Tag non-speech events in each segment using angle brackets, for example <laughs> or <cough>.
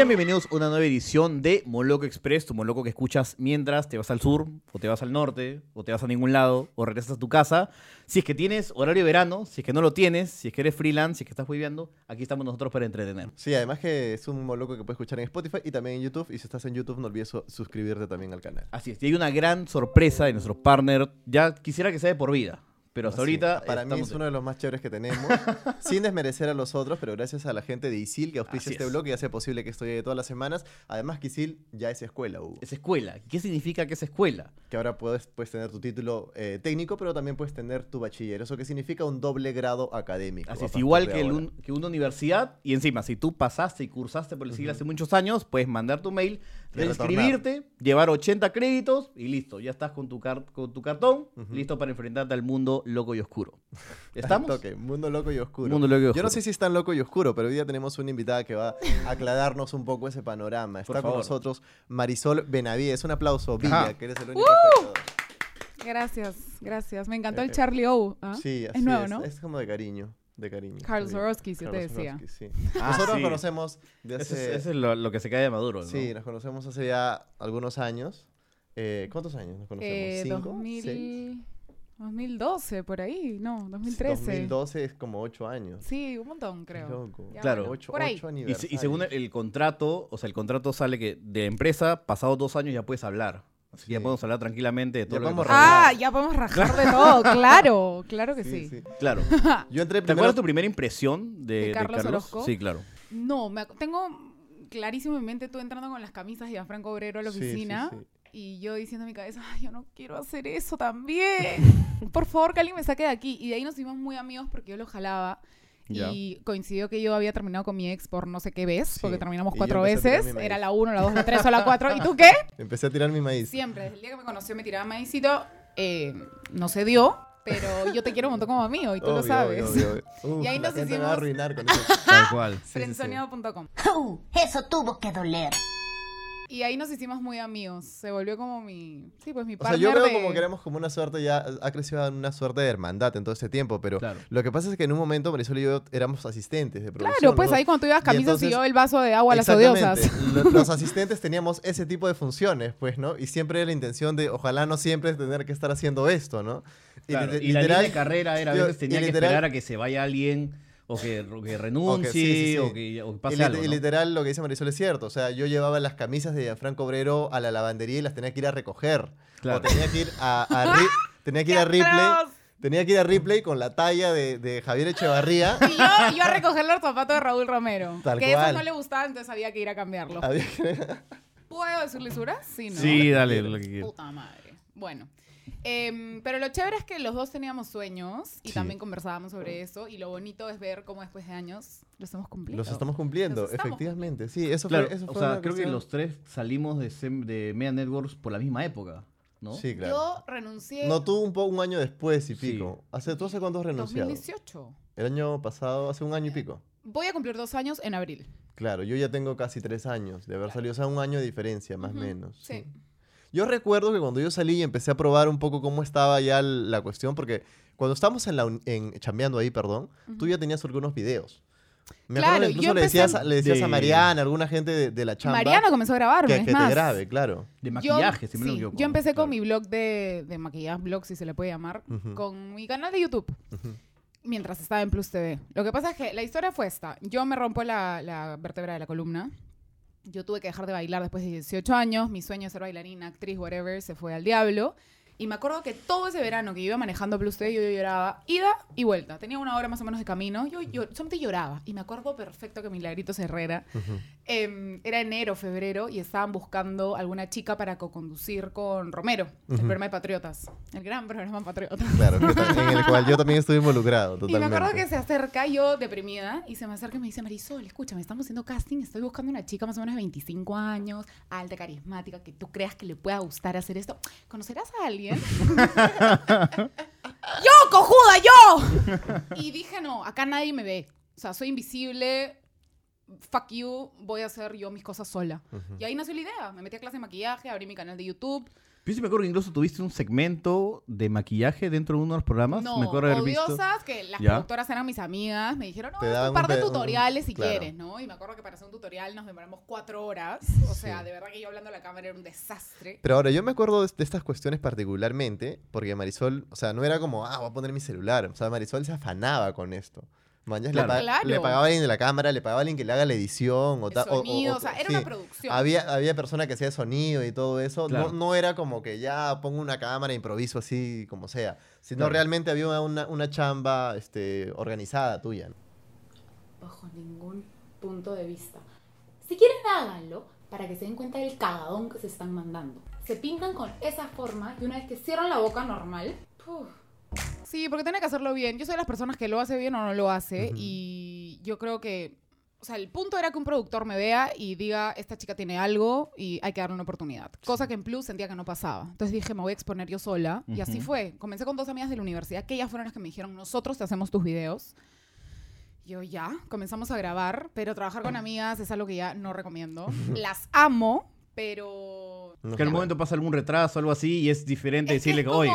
Sean bienvenidos a una nueva edición de Moloco Express, tu Moloco que escuchas mientras te vas al sur, o te vas al norte, o te vas a ningún lado, o regresas a tu casa. Si es que tienes horario de verano, si es que no lo tienes, si es que eres freelance, si es que estás viviendo, aquí estamos nosotros para entretener. Sí, además que es un moloco que puedes escuchar en Spotify y también en YouTube. Y si estás en YouTube, no olvides su- suscribirte también al canal. Así es, y hay una gran sorpresa de nuestro partner. Ya quisiera que sea de por vida, pero hasta ahorita. Para mí es uno de los más chéveres que tenemos. <laughs> sin desmerecer a los otros, pero gracias a la gente de ISIL que auspicia Así este es. blog y hace posible que esto llegue todas las semanas. Además que ISIL ya es escuela, Hugo. Es escuela. ¿Qué significa que es escuela? Que ahora puedes, puedes tener tu título eh, técnico, pero también puedes tener tu bachiller. Eso que significa un doble grado académico. Así es, igual que, el un- que una universidad. Y encima, si tú pasaste y cursaste por el siglo hace muchos años, puedes mandar tu mail, reinscribirte, llevar 80 créditos y listo. Ya estás con tu, car- con tu cartón, listo para enfrentarte al mundo loco y oscuro. <laughs> ¿Estamos? toque, mundo loco y oscuro. Mundo loco y Yo no sé si es tan loco y oscuro, pero hoy día tenemos una invitada que va a aclararnos un poco ese panorama. Por Está con favor. nosotros Marisol Benavides. Un aplauso, Ajá. Villa, que eres el único espectador. Gracias, gracias. Me encantó el Eh, Charlie O. ¿ah? Sí, así es nuevo, es. ¿no? Es como de cariño, de cariño. Carl si yo te decía. Swarovski, sí. Ah, Nosotros sí. nos conocemos de hace... es, ese es lo, lo que se cae de Maduro, ¿no? Sí, nos conocemos hace ya algunos años. Eh, ¿Cuántos años nos conocemos? Eh, ¿Cinco? 2000 ¿Seis? 2012, por ahí. No, 2013. 2012 es como ocho años. Sí, un montón, creo. Loco. Ya, Claro. bueno, Ocho, por ahí. ocho Y, y según el, el contrato, o sea, el contrato sale que de empresa, pasados dos años ya puedes hablar. Así que ya podemos hablar tranquilamente de todo Ya lo que podemos pasó. Ah, ya podemos rajar de todo. <laughs> Claro, claro que sí. Claro. <laughs> Yo entré ¿Te primero... acuerdas tu primera impresión de, ¿De de Carlos Orozco? Sí, claro. No, me ac- tengo clarísimo en mente tú entrando con las camisas de Franco Obrero a la Sí, sí, oficina. sí. Y yo diciendo en mi cabeza, Ay, yo no quiero hacer eso también. <laughs> Por favor, que alguien me saque de aquí. Y de ahí nos hicimos muy amigos porque yo lo jalaba. Ya. Y coincidió que yo había terminado con mi ex por no sé qué vez, Sí, porque terminamos cuatro veces. Era la uno, la dos, la tres o la cuatro. ¿Y tú qué? <laughs> Empecé a tirar mi maíz. Siempre, desde el día que me conoció me tiraba maicito. Eh, no se dio, pero yo te quiero un montón como amigo y tú lo Obvio, sabes. obvio, obvio. <laughs> Uf, Y ahí la nos gente me va a hicimos- arruinar con eso. <laughs> Tal cual. Sí, sí, sí. Uh, eso tuvo que doler. Y ahí nos hicimos muy amigos. Se volvió como mi. Sí, pues mi O sea, partner. yo veo de- como que éramos como una suerte, ya ha crecido en una suerte de hermandad en todo este tiempo, pero Claro. lo que pasa es que en un momento Marisol y yo éramos asistentes de producción. Claro, pues ¿no? ahí cuando tú ibas Y camisas y entonces- yo el vaso de agua a las odiosas. <laughs> Lo- Los asistentes teníamos ese tipo de funciones, pues, ¿no? Y siempre era la intención de, ojalá no siempre tener que estar haciendo esto, ¿no? Claro, lite- Y, la línea de carrera era a veces y tenía que literal- esperar a que se vaya alguien o que, o que renuncie sí, sí, sí. o que, o que pase algo. y ¿no? literal lo que dice Marisol es cierto. O sea, yo llevaba las camisas de Franco Obrero a la lavandería y las tenía que ir a recoger. Claro. O tenía que ir a, a <laughs> Ri- tenía que ir a ¡Qué Ripley. Tenía que ir a Ripley con la talla de, de Javier Echevarría. <laughs> Y yo, yo a recoger los zapatos de Raúl Romero. Tal que cual. esos no le gustaban, entonces había que ir a que- <laughs> ¿Puedo decir lisuras? Sí, ¿no? Sí, dale lo que quieras. Puta madre. Bueno. Em, pero lo chévere es que los dos teníamos sueños y Sí. también conversábamos sobre eso. Y lo bonito es ver cómo después de años los hemos cumplido. Los estamos cumpliendo, Los estamos efectivamente. Sí, eso Claro, fue, eso o fue sea, creo que los tres salimos de, Sem- de Media Networks por la misma época, ¿no? Sí, claro. Yo renuncié No, tú un, po- un año después y Sí. pico. Hace, ¿Tú hace cuánto has en renunciado? 2018. El año pasado, hace un año y pico. Voy a cumplir dos años en abril. Claro, yo ya tengo casi tres años de haber Claro. salido. O sea, un año de diferencia, más o menos. sí. Yo recuerdo que cuando yo salí y empecé a probar un poco cómo estaba ya la cuestión, porque cuando estábamos en la en, chambeando ahí, perdón, tú ya tenías algunos videos. Me Claro, acuerdo que incluso yo le decías, a- le decías a Mariana, alguna gente de, de la chamba, Mariana comenzó a grabarme, que, es que más. te grabe, claro. De Yo- maquillaje, si me sí, equivoco. Yo empecé Claro. con mi blog de, de maquillaje, blog si se le puede llamar, con mi canal de YouTube, mientras estaba en Plus TV. Lo que pasa es que la historia fue esta. Yo me rompo la, la vértebra de la columna. Yo tuve que dejar de bailar después de 18 años. Mi sueño de ser bailarina, actriz, whatever, se fue al diablo. Y me acuerdo que todo ese verano que iba manejando Plus TV, yo lloraba ida y vuelta. Tenía una hora más o menos de camino. Yo, yo solamente lloraba. Y me acuerdo perfecto que Milagritos Herrera. Em, era enero, febrero, y estaban buscando alguna chica para co-conducir con Romero, el programa de Patriotas. El gran programa Patriotas. Claro, en el cual yo también estuve involucrado, <laughs> Y me totalmente. acuerdo que se acerca yo deprimida y se me acerca y me dice, Marisol, escúchame, estamos haciendo casting, estoy buscando una chica más o menos de 25 años, alta, carismática, que tú creas que le pueda gustar hacer esto. ¿Conocerás a alguien? <laughs> ¡Yo, cojuda, yo! Y dije, no, acá nadie me ve. O sea, soy invisible, fuck you, voy a hacer yo mis cosas sola. Ujú. Y ahí nació la idea. Me metí a clase de maquillaje, abrí mi canal de YouTube. Yo sí me acuerdo que incluso tuviste un segmento de maquillaje dentro de uno de los programas. No, me acuerdo haber visto. odiosas, que las Ya. productoras eran mis amigas, me dijeron, no, haz un par de un- tutoriales si claro. quieres, ¿no? Y me acuerdo que para hacer un tutorial nos demoramos cuatro horas. O sea, Sí. de verdad que yo hablando a la cámara era un desastre. Pero ahora, yo me acuerdo de, de estas cuestiones particularmente porque Marisol, o sea, no era como, ah, voy a poner mi celular. O sea, Marisol se afanaba con esto. Mañas Claro. le, pa- Claro. le pagaba a alguien de la cámara, le pagaba a alguien que le haga la edición. O, El ta- o- o- sonido, o- o sea, era sí. una producción. Había, había persona que hacía sonido y todo eso. Claro. No, no era como que ya pongo una cámara, improviso así como sea. Sino Claro. realmente había una, una chamba este, organizada tuya. ¿no? bajo ningún punto de vista. Si quieren, háganlo para que se den cuenta del cagadón que se están mandando. Se pintan con esa forma y una vez que cierran la boca normal, ¡puf! Sí, porque tiene que hacerlo bien. Yo soy de las personas que lo hace bien o no lo hace. Y yo creo que. O sea, el punto era que un productor me vea y diga, esta chica tiene algo y hay que darle una oportunidad. Cosa que en Plus sentía que no pasaba. Entonces dije, me voy a exponer yo sola. Y así fue. Comencé con dos amigas de la universidad, que ellas fueron las que me dijeron, nosotros te hacemos tus videos. Yo ya, comenzamos a grabar, pero trabajar con amigas es algo que ya no recomiendo. Las amo, pero... No Que un momento pasa algún retraso o algo así y es diferente Es que decirle es que, oye,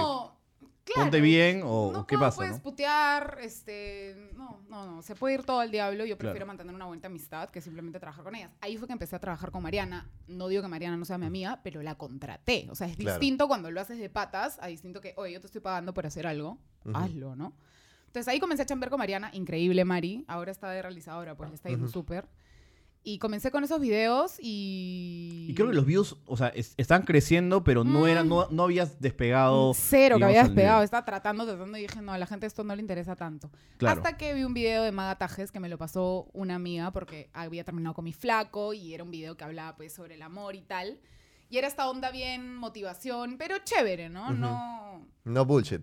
como- ponte claro, bien o no, qué no pasa, puedes ¿no? putear, este, no, no, no, se puede ir todo al diablo. Yo prefiero Claro. mantener una buena amistad que simplemente trabajar con ellas. Ahí fue que empecé a trabajar con Mariana. No digo que Mariana no sea mi amiga, pero la contraté. O sea, es Claro. distinto cuando lo haces de patas, a distinto que, oye, yo te estoy pagando por hacer algo, Ujú. hazlo, ¿no? Entonces ahí comencé a chambear con Mariana, increíble Mari, ahora está de realizadora, pues le está yendo Ujú. súper. Y comencé con esos videos y... Y creo que los views, o sea, es- están creciendo, pero no era, Mm. no, no habías despegado. Cero que digamos, había al despegado. nivel. Estaba tratando, tratando y dije, no, a la gente esto no le interesa tanto. Claro. Hasta que vi un video de Maga Tajes que me lo pasó una amiga porque había terminado con mi flaco y era un video que hablaba pues sobre el amor y tal. Y era esta onda bien motivación, pero chévere, ¿no? No No bullshit.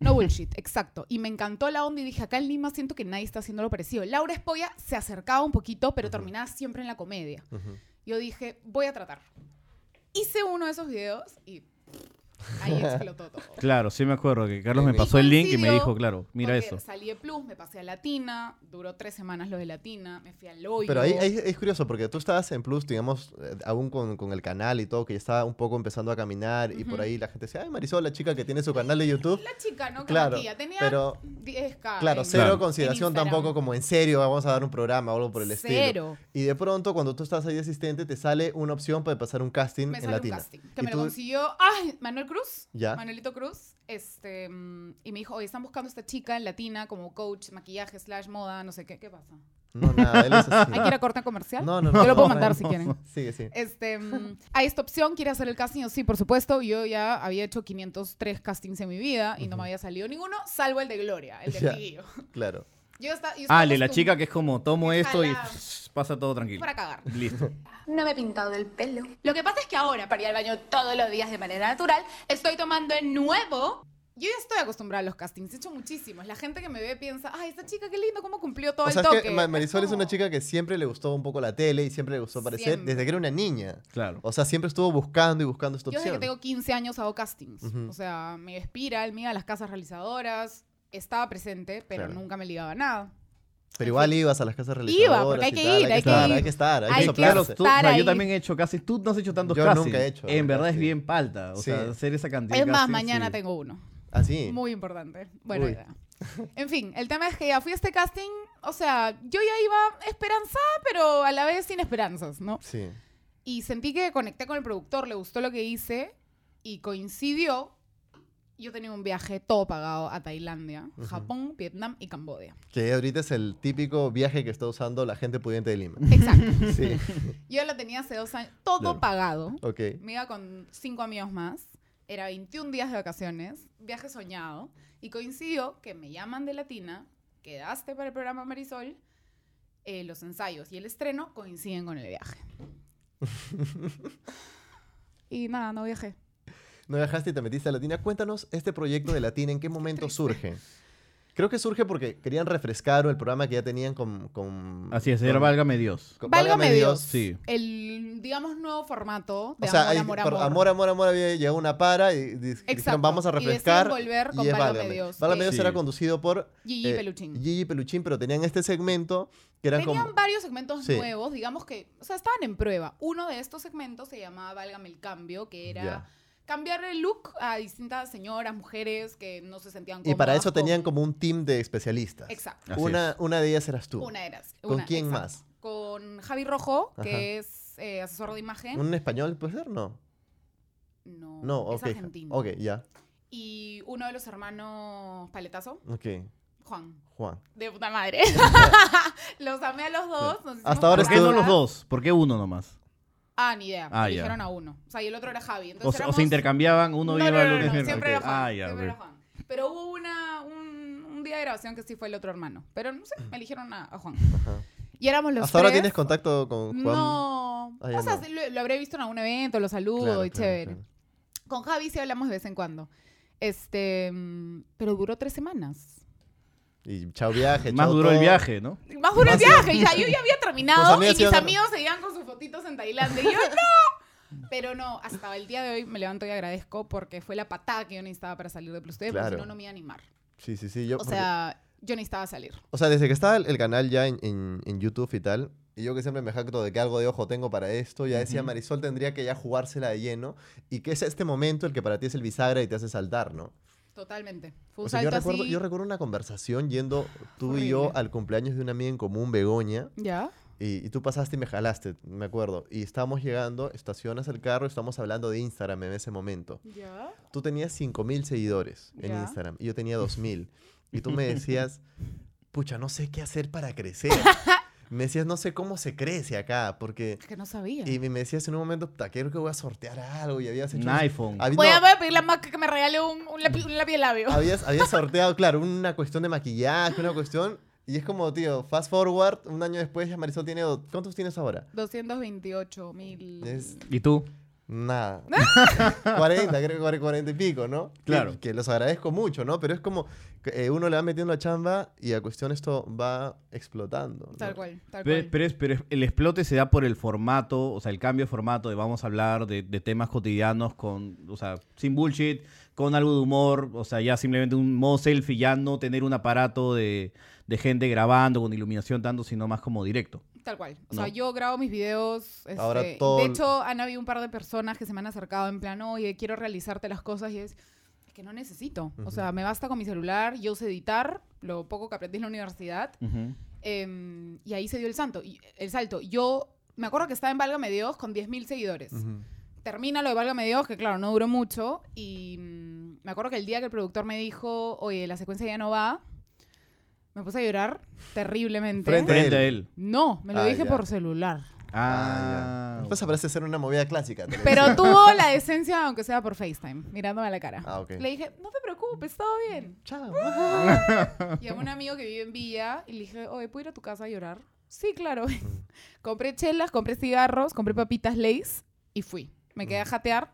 No <laughs> bullshit, exacto. Y me encantó la onda y dije, acá en Lima siento que nadie está haciendo lo parecido. Laura Espolla se acercaba un poquito, pero terminaba siempre en la comedia. Yo dije, voy a tratar. Hice uno de esos videos y ahí explotó todo. Claro, sí me acuerdo que Carlos me Y pasó el link y me dijo, claro, mira eso. Salí de Plus, me pasé a Latina, duró tres semanas lo de Latina, me fui al hoyo. Pero ahí, ahí es curioso porque tú estabas en Plus, digamos, eh, aún con, con el canal y todo, que ya estaba un poco empezando a caminar y por ahí la gente decía, ay, Marisol, la chica que tiene su canal de YouTube. La chica, ¿no? Que Claro. Tenía pero- 10k. Claro, en- cero Claro. consideración tampoco como en serio, vamos a dar un programa o algo por el estilo. Cero. Y de pronto, cuando tú estás ahí de asistente, te sale una opción para pasar un casting Me en un Latina. casting que Y me tú- lo consiguió ay, Manuel Cruz. Ya. Manuelito Cruz. Este, mm, y me dijo, oye, están buscando a esta chica en Latina como coach, maquillaje, slash moda, no sé qué. ¿Qué pasa? No, nada, él es así. ¿Hay que ir a corte comercial? No, no, no. Yo lo puedo mandar no. si quieren. <laughs> Sigue, sí. Este, mm, hay esta opción, ¿quiere hacer el casting? Sí, por supuesto. Yo ya había hecho 503 castings en mi vida y no me había salido ninguno, salvo el de Gloria, el de Ya. Miguillo. Claro. Yo esta- yo Ah, estaba le la chica que es como, tomo esto y pasa todo tranquilo. Para cagar. Listo. <laughs> No me he pintado el pelo. Lo que pasa es que ahora, para ir al baño todos los días de manera natural, estoy tomando el nuevo. Yo ya estoy acostumbrada a los castings, he hecho muchísimos. La gente que me ve piensa, ay, esta chica qué lindo, cómo cumplió todo O sea, el es toque. que Ma- Marisol es una chica que siempre le gustó un poco la tele y siempre le gustó aparecer Siempre. desde que era una niña. Claro. O sea, siempre estuvo buscando y buscando esta Yo desde opción. que tengo 15 años hago castings. Ujú. O sea, me inspira el mío a las casas realizadoras. Estaba presente, pero Claro. nunca me ligaba a nada. Pero igual ibas a las casas realizadoras. porque hay que tal, ir, hay que estar, ir. Hay que estar, hay, Hay que soplarse. tú- o sea, estar yo también he hecho casi, tú no has hecho tantos Yo castings. nunca he hecho En verdad es bien palta. O sea, Sí. hacer esa cantidad Es más, mañana sí. tengo uno. Así. Muy importante. Buena Uy. idea. En fin, el tema es que ya fui a este casting. O sea, yo ya iba esperanzada, pero a la vez sin esperanzas, ¿no? Sí. Y sentí que conecté con el productor, le gustó lo que hice y coincidió. Yo tenía un viaje todo pagado a Tailandia, Ujú. Japón, Vietnam y Camboya. Que ahorita es el típico viaje que está usando la gente pudiente de Lima. Exacto. <laughs> Sí. <laughs> Yo lo tenía hace dos años, todo Claro. pagado. Ok. Me iba con cinco amigos más. Era 21 días de vacaciones, viaje soñado. Y coincidió que me llaman de Latina, quedaste para el programa Marisol. eh, los ensayos y el estreno coinciden con el viaje. <laughs> y nada, no viajé. No viajaste y te metiste a Latina. Cuéntanos este proyecto de Latina, ¿en qué <laughs> momento surge? Creo que surge porque querían refrescar el programa que ya tenían con... con Así es, era Válgame Dios. con Válgame Dios. Sí. El, digamos, nuevo formato de O sea, amor, ahí, amor, por amor. amor, amor, amor, había llegado una para y di- dijeron, vamos a Y refrescar. volver con y Válgame Válgame. Dios, Válgame Dios Sí. era conducido por Gigi eh, Peluchín. Gigi Peluchín, pero tenían este segmento que eran Tenían como... varios segmentos Sí. nuevos, digamos que, o sea, estaban en prueba. Uno de estos segmentos se llamaba Válgame el Cambio, que era. Cambiar el look a distintas señoras, mujeres que no se sentían Y cómodas. para eso tenían como un team de especialistas. Exacto. Así Una, es. una de ellas eras tú. Una eras. ¿Con una- quién exacto. más? Con Javi Rojo, Ajá. que es eh, asesor de imagen. ¿Un español puede ser? No. No, No, es ok. argentino. Ok, ya. Y uno de los hermanos Paletazo, Ok. Juan. Juan. De puta madre. <laughs> los amé a los dos. Hasta ahora ¿Por qué no estuvo- los dos? ¿Por qué uno nomás? Ah, ni idea. Ah, ya. Eligieron a uno. O sea, y el otro era Javi. O, Entonces se- o éramos- se intercambiaban, uno no, iba no, no, lunes no, miércoles. siempre era. Juan. Ah, ya, siempre era Juan. Pero hubo una, un, un día de grabación que sí fue el otro hermano. Pero no sé, me eligieron a, a Juan. Ajá. Y éramos los ¿Hasta ahora tienes contacto con Juan? No. Ah, o sea, lo, lo habré visto en algún evento, lo saludo Claro, y claro, chévere. claro. Con Javi sí hablamos de vez en cuando. Este, mm, pero duró tres semanas. Y chao viaje, Más chao duró el viaje, ¿no? Más duró el viaje. y ya, yo ya había terminado y mis iban amigos seguían con sus fotitos en Tailandia. Y yo, ¡no! Pero no, hasta el día de hoy me levanto y agradezco porque fue la patada que yo necesitaba para salir de Plus TV, porque si no, no me iba a animar. Sí, sí, sí. Yo, O porque- sea, yo necesitaba salir. o sea, desde que estaba el, el canal ya en, en- en YouTube y tal, y yo que siempre me jacto de que algo de ojo tengo para esto, ya decía. Marisol tendría que ya jugársela de lleno, y que es este momento el que para ti es el bisagra y te hace saltar, ¿no? Totalmente. Fue un O sea, yo, recuerdo, así. yo recuerdo una conversación yendo tú y yo al cumpleaños de una amiga en común, Begoña, ¿Ya? y, y tú pasaste y me jalaste, me acuerdo, y estábamos llegando, estacionas el carro, estamos hablando de Instagram en ese momento. ¿Ya? Tú tenías 5000 seguidores en Ya. Instagram y yo tenía 2000. Y tú me <laughs> decías, pucha, no sé qué hacer para crecer. <laughs> me decías, no sé cómo se crece acá, porque... Es que no sabía. Y me decías en un momento, puta, creo que voy a sortear algo y habías hecho... Un iPhone. Habí- Voy, a, no, voy a pedirle a Mac que me regale un, un lápiz, un lápiz de labio. <laughs> habías, habías <laughs> sorteado, claro, una cuestión de maquillaje, una cuestión... Y es como, tío, fast forward, un año después ya Marisol tiene... ¿Cuántos tienes ahora? 228 mil. Es ¿Y tú? Nada. <laughs> 40, creo que 40 y pico, ¿no? Que- Claro. Que, los agradezco mucho, ¿no? Pero es como eh, uno le va metiendo la chamba y a cuestión esto va explotando. ¿no? Tal cual, tal Pero, cual. pero es- pero es- el explote se da por el formato, o sea, el cambio de formato de vamos a hablar de, de temas cotidianos con, o sea, sin bullshit, con algo de humor, o sea, ya simplemente un modo selfie, ya no tener un aparato de, de gente grabando con iluminación tanto, sino más como directo. Tal cual. O ¿no? sea, yo grabo mis videos. este, Ahora todo De hecho, han habido un par de personas que se me han acercado en plan, oye, quiero realizarte las cosas y es que no necesito. O sea, me basta con mi celular, yo sé editar, lo poco que aprendí en la universidad. Ujú. em, y ahí se dio el santo, y, el salto. Yo me acuerdo que estaba en Válgame Dios con 10.000 seguidores. Ujú. termina lo de Válgame Dios, que claro, no duró mucho. Y mm, me acuerdo que el día que el productor me dijo, oye, la secuencia ya no va, me puse a llorar terriblemente. Frente- Frente a él. No, me lo Ah, dije ya. por celular. Ah, ya. Después parece ser una movida clásica. Pero tuvo la <laughs> decencia, aunque sea por FaceTime, mirándome a la cara. Ah, ok. Le dije, no te preocupes, todo bien. Chao. Y a un amigo que vive en Villa, y le dije, oye, ¿puedo ir a tu casa a llorar? Sí, claro. <laughs> compré chelas, compré cigarros, compré papitas Lays y fui. Me quedé a jatear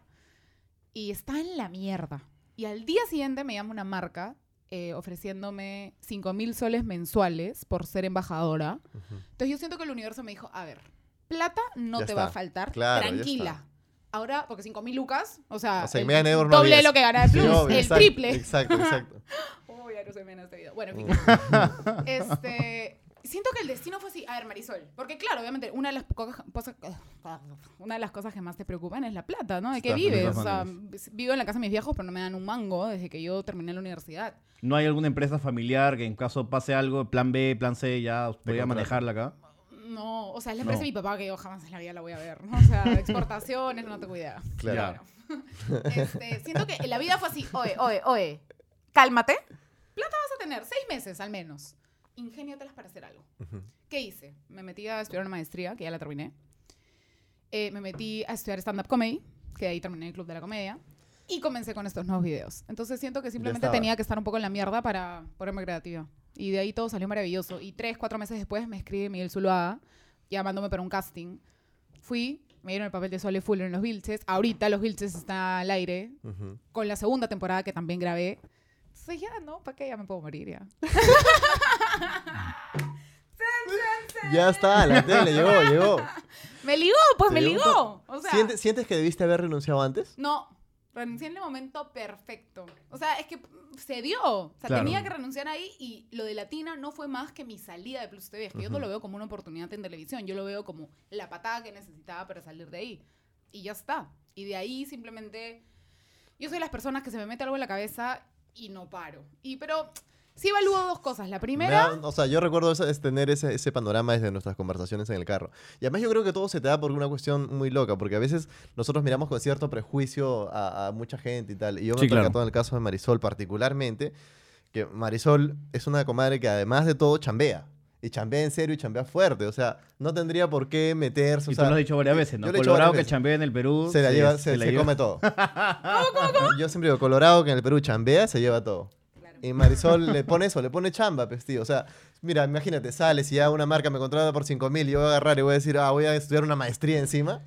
y estaba en la mierda. Y al día siguiente me llama una marca eh, ofreciéndome 5 mil soles mensuales por ser embajadora. Entonces yo siento que el universo me dijo, a ver, plata no Ya te va a faltar, Claro, tranquila. Ahora, porque 5 mil lucas, o sea, O el no doble de lo que gana Sí, Plus, obvio, el exacto, triple. Exacto, exacto. <laughs> Uy, ya no se me en este video. Bueno, en <laughs> fin. este, siento que el destino fue así. A ver, Marisol. Porque, claro, obviamente, una de las cosas, una de las cosas que más te preocupan es la plata, ¿no? ¿De qué vives? O sea, vivo en la casa de mis viejos, pero no me dan un mango desde que yo terminé la universidad. ¿No hay alguna empresa familiar que en caso pase algo, plan B, plan C, ya podría manejarla acá? No, o sea, es la empresa No. de mi papá que yo jamás en la vida la voy a ver, ¿no? O sea, <laughs> exportaciones, no tengo idea. Claro. Bueno. <laughs> Este, siento que la vida fue así. Oye, oye, oye, cálmate. Plata vas a tener, seis meses al menos. Ingéniatelas para hacer algo. Ujú. ¿Qué hice? Me metí a estudiar una maestría, que ya la terminé. Eh, me metí a estudiar stand-up comedy, que ahí terminé el Club de la Comedia. Y comencé con estos nuevos videos. Entonces siento que simplemente tenía que estar un poco en la mierda para ponerme creativa. Y de ahí todo salió maravilloso. Y tres, cuatro meses después me escribe Miguel Zuluaga, llamándome para un casting. Fui, me dieron el papel de Sole Fuller en los Vilches. Ahorita los Vilches están al aire, Ujú. con la segunda temporada que también grabé. Entonces ya, ¿no? ¿Para qué? Ya me puedo morir ya. <laughs> Ya está, la tele llegó, llegó. <laughs> Me ligó, pues me ligó. O sea, ¿Sientes, sientes que debiste haber renunciado antes? No, renuncié en el momento perfecto. O sea, es que se dio. O sea, Claro. tenía que renunciar ahí y lo de Latina no fue más que mi salida de Plus TV. Es que yo no lo veo como una oportunidad en televisión. Yo lo veo como la patada que necesitaba para salir de ahí. Y ya está. Y de ahí simplemente yo soy de las personas que se me mete algo en la cabeza y no paro. Y pero sí evalúo dos cosas. La Me primera, da- o sea, yo recuerdo es tener ese, ese panorama desde nuestras conversaciones en el carro. Y además yo creo que todo se te da por una cuestión muy loca, porque a veces nosotros miramos con cierto prejuicio a, a mucha gente y tal. Y yo me Sí, he claro. en el caso de Marisol particularmente, que Marisol es una comadre que además de todo chambea. Y chambea en serio y chambea fuerte. O sea, no tendría por qué meterse. o Y tú sea, lo has dicho varias veces, ¿no? yo lo he dicho Colorado que chambea en el Perú. Se la lleva, se, la se lleva- come todo. <laughs> Yo siempre digo, Colorado que en el Perú chambea, se lleva todo. Y Marisol le pone eso, le pone chamba, pues, tío. O sea, mira, imagínate, sales y ya una marca me contrata por 5 mil y yo voy a agarrar y voy a decir, ah, voy a estudiar una maestría encima.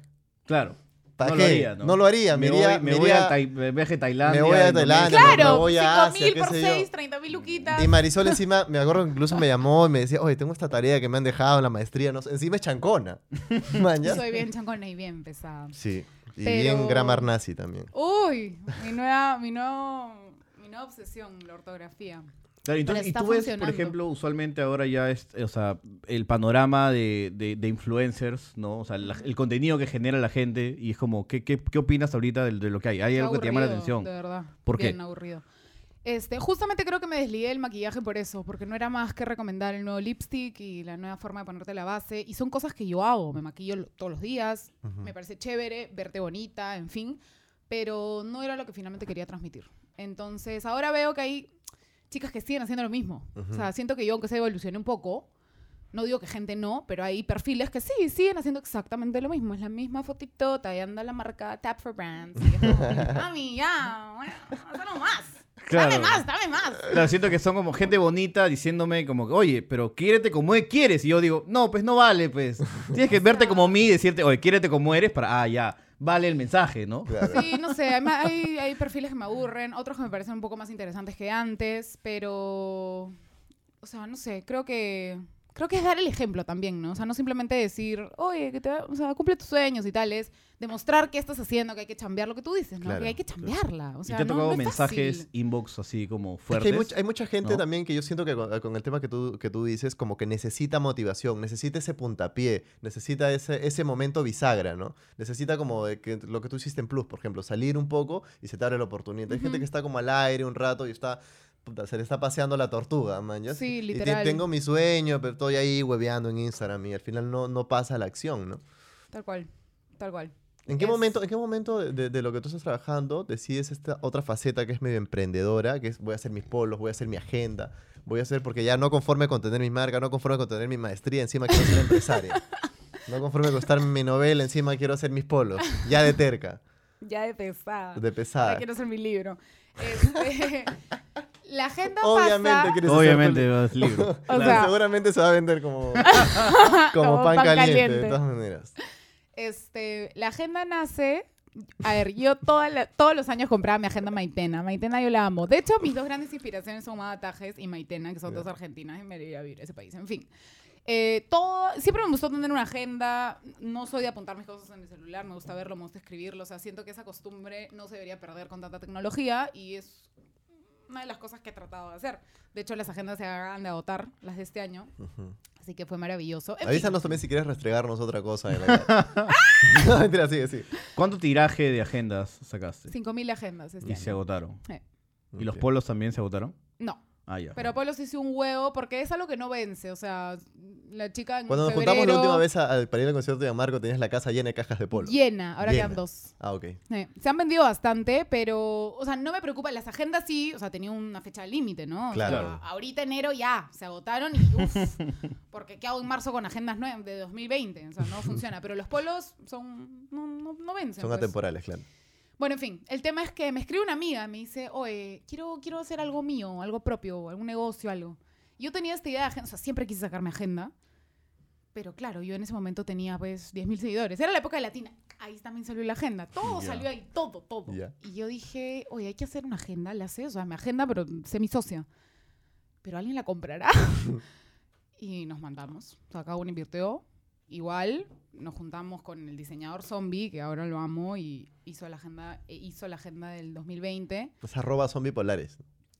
Claro. ¿Para no qué? Lo haría, ¿no? No lo haría, Me, me iría- voy, me me voy a Tai- me viaje a Tailandia. me voy a. Tailandia, me claro, voy a 5 Asia, mil por sé yo. 6, 30 mil luquitas. Y Marisol <laughs> encima, me acuerdo que incluso me llamó y me decía, oye, tengo esta tarea que me han dejado en la maestría. No sé, encima es chancona. <laughs> Soy bien chancona y bien pesada. Sí. Y Pero- bien grammar nazi también. Uy, mi nueva, mi nuevo, mi nueva obsesión, la ortografía. Claro, entonces, y está tú ves, por ejemplo, usualmente ahora ya es, o sea, el panorama de, de- de influencers, ¿no? O sea, la- el contenido que genera la gente y es como, ¿qué, qué, qué opinas ahorita de, de lo que hay? ¿Hay Qué algo que te llama la atención? De verdad. ¿Por qué? Bien aburrido. Este, justamente creo que me desligué del maquillaje por eso, porque no era más que recomendar el nuevo lipstick y la nueva forma de ponerte la base. Y son cosas que yo hago. Me maquillo lo- todos los días, me parece chévere, verte bonita, en fin. Pero no era lo que finalmente quería transmitir. Entonces, ahora veo que hay chicas que siguen haciendo lo mismo. O sea, siento que yo, aunque se evolucioné un poco, no digo que gente no, pero hay perfiles que sí, siguen haciendo exactamente lo mismo. Es la misma fotito, ahí anda la marca Tap for Brands. Y es como, <laughs> Mami, ya, bueno, hazlo más. Claro. Dame más, dame más. Claro, siento que son como gente bonita diciéndome como oye, pero quiérete como e- quieres. Y yo digo, no, pues no vale, pues. Tienes que verte como mí y decirte, oye, quiérete como eres para, ah, ya, vale el mensaje, ¿no? Claro. Sí, no sé, hay, hay perfiles que me aburren, otros que me parecen un poco más interesantes que antes, pero, o sea, no sé, creo que, creo que es dar el ejemplo también, ¿no? O sea, no simplemente decir, oye, que te, va- o sea, cumple tus sueños y tal, es demostrar qué estás haciendo, que hay que chambear lo que tú dices, ¿no? Claro, que hay que chambearla, o sea, y te ha no- tocado no es mensajes, fácil. inbox así como Es que fuertes. hay, mucha, hay mucha gente ¿no? también que yo siento que con, con el tema que tú, que tú dices, como que necesita motivación, necesita ese puntapié, necesita ese, ese momento bisagra, ¿no? Necesita como de que, lo que tú hiciste en Plus, por ejemplo, salir un poco y se te abre la oportunidad. Hay gente Ujú. que está como al aire un rato y está, puta, se le está paseando la tortuga, man. ¿ya? Sí, Y te- literal. tengo mi sueño, pero estoy ahí hueveando en Instagram y al final no, no pasa la acción, ¿no? Tal cual, tal cual. ¿En qué, Es- momento, ¿En qué momento de, lo que tú estás trabajando decides esta otra faceta que es medio emprendedora, que es voy a hacer mis polos, voy a hacer mi agenda, voy a hacer, porque ya no conforme con tener mi marca, no conforme con tener mi maestría, encima quiero ser empresaria. <laughs> No conforme con estar en mi novela, encima quiero hacer mis polos, ya de terca, <laughs> Ya de pesada. de pesada. quiero hacer mi libro. Este, <laughs> la agenda Obviamente pasa... quieres hacer Obviamente, vas libro. <laughs> O Claro, sea- seguramente se va a vender como, <laughs> como, Como pan, pan caliente, caliente. de todas maneras. Este, la agenda nace. A ver, yo toda la- todos los años compraba mi agenda Maitena. Maitena yo la amo. De hecho, mis dos grandes inspiraciones son Mada Tajes y Maitena, que son Ya. dos argentinas y me iría a vivir a ese país. En fin. Eh, todo, siempre me gustó tener una agenda. No soy de apuntar mis cosas en el celular. Me gusta verlo, me gusta escribirlo. O sea, siento que esa costumbre no se debería perder con tanta tecnología y es una de las cosas que he tratado de hacer. De hecho, las agendas se acaban de agotar, las de este año. Así que fue maravilloso. En fin. Avísanos también si quieres restregarnos otra cosa. En la <laughs> no, mentira, sigue, sí. ¿Cuánto tiraje de agendas sacaste? 5.000 agendas este Y se agotaron. Eh, ¿Y los polos también se agotaron? No, Ah, ya. pero Polos hice un huevo porque es algo que no vence. O sea, la chica en Cuando nos juntamos la última vez a- al- para ir al concierto de Marco, tenías la casa llena de cajas de polo. Llena, ahora Llena. quedan dos. Ah, ok. Eh, se han vendido bastante, pero, o sea, no me preocupa. Las agendas sí, o sea, tenía una fecha límite, ¿no? O Claro. sea, ahorita enero ya, se agotaron y uff, <laughs> porque ¿qué hago en marzo con agendas nue- de 2020? O sea, no funciona. Pero los polos son, no, no, no vencen. Son pues. atemporales, claro. Bueno, en fin, el tema es que me escribe una amiga, me dice, oye, quiero, quiero hacer algo mío, algo propio, algún negocio, algo. Yo tenía esta idea de agenda, o sea, siempre quise sacarme agenda, pero claro, yo en ese momento tenía pues 10.000 seguidores. Era la época de Latina, ahí también salió la agenda, todo salió ahí, todo, todo. Ya. Y yo dije, oye, hay que hacer una agenda, la sé, o sea, mi agenda, pero sé mi socia. Pero alguien la comprará. <laughs> y nos mandamos, o sea, cada uno invirtió. Igual nos juntamos con el diseñador zombie, que ahora lo amo, y hizo la agenda, e hizo la agenda del 2020. Los arroba son bipolares.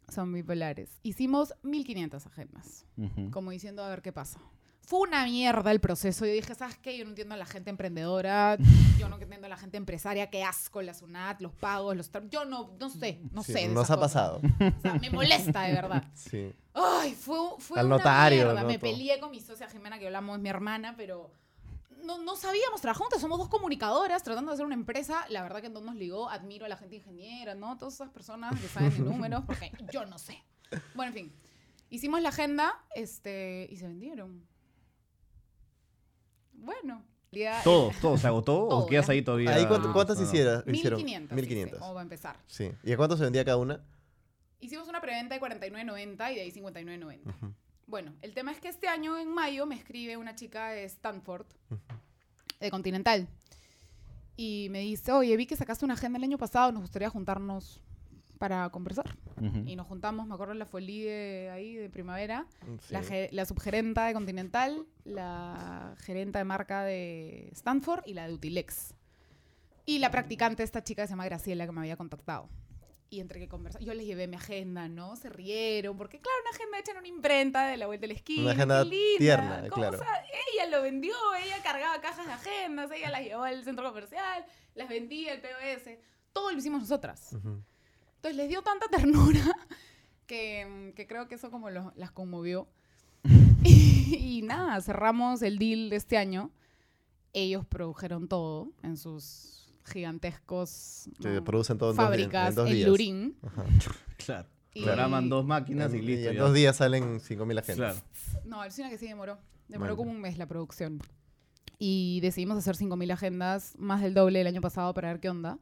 Son bipolares. Hicimos 1500 agendas, Ujú. como diciendo a ver qué pasa. Fue una mierda el proceso. Yo dije, ¿sabes qué? Yo no entiendo a la gente emprendedora, <laughs> yo no entiendo a la gente empresaria, qué asco la SUNAT, los pagos, los... Yo no, no sé, no Sí, sé. nos ha cosas. pasado. O sea, me molesta de verdad. <laughs> Sí. Ay, fue, fue Al una notario, mierda. Me peleé con mi socia Jimena, que hablamos, es mi hermana, pero no, no sabíamos trabajar juntas. Somos dos comunicadoras tratando de hacer una empresa. La verdad que no nos ligó. Admiro a la gente ingeniera, ¿no? Todas esas personas que saben de números, porque yo no sé. Bueno, en fin. Hicimos la agenda este, y se vendieron. Bueno. ¿Todo, todo se agotó <laughs> Todo, o quedas ahí todavía? Ahí, ¿cuánto- ¿Cuántas no, hicieron? 1500. 1500. Como va a empezar. Sí. ¿Y a cuánto se vendía cada una? Hicimos una preventa de 49.90 y de ahí 59.90. Bueno, el tema es que este año, en mayo, me escribe una chica de Stanford, de Continental. Y me dice, oye, vi que sacaste una agenda el año pasado, nos gustaría juntarnos para conversar. Y nos juntamos, me acuerdo, la folie de ahí, de primavera. Sí. La, la subgerenta de Continental, la gerenta de marca de Stanford y la de Utilex. Y la practicante, esta chica que se llama Graciela, que me había contactado. Y entre que conversar, yo les llevé mi agenda, ¿no? Se rieron, porque claro, una agenda hecha en una imprenta de la vuelta de la esquina. Una agenda linda. tierna, ¿Cómo claro. ella lo vendió, ella cargaba cajas de agendas, ella las llevó al centro comercial, las vendía al POS. Todo lo hicimos nosotras. Entonces les dio tanta ternura <laughs> que, que creo que eso como los- las conmovió. <laughs> y, nada, cerramos el deal de este año. Ellos produjeron todo en sus gigantescos Que ¿no? producen todo en dos fábricas en dos en días. Lurín. Ajá. Claro. Y- Programan dos máquinas y En- listo. en ya. dos días salen 5.000 agendas. Claro. No, alucina que sí demoró. Demoró como un mes la producción. Y decidimos hacer 5.000 agendas, más del doble el año pasado para ver qué onda.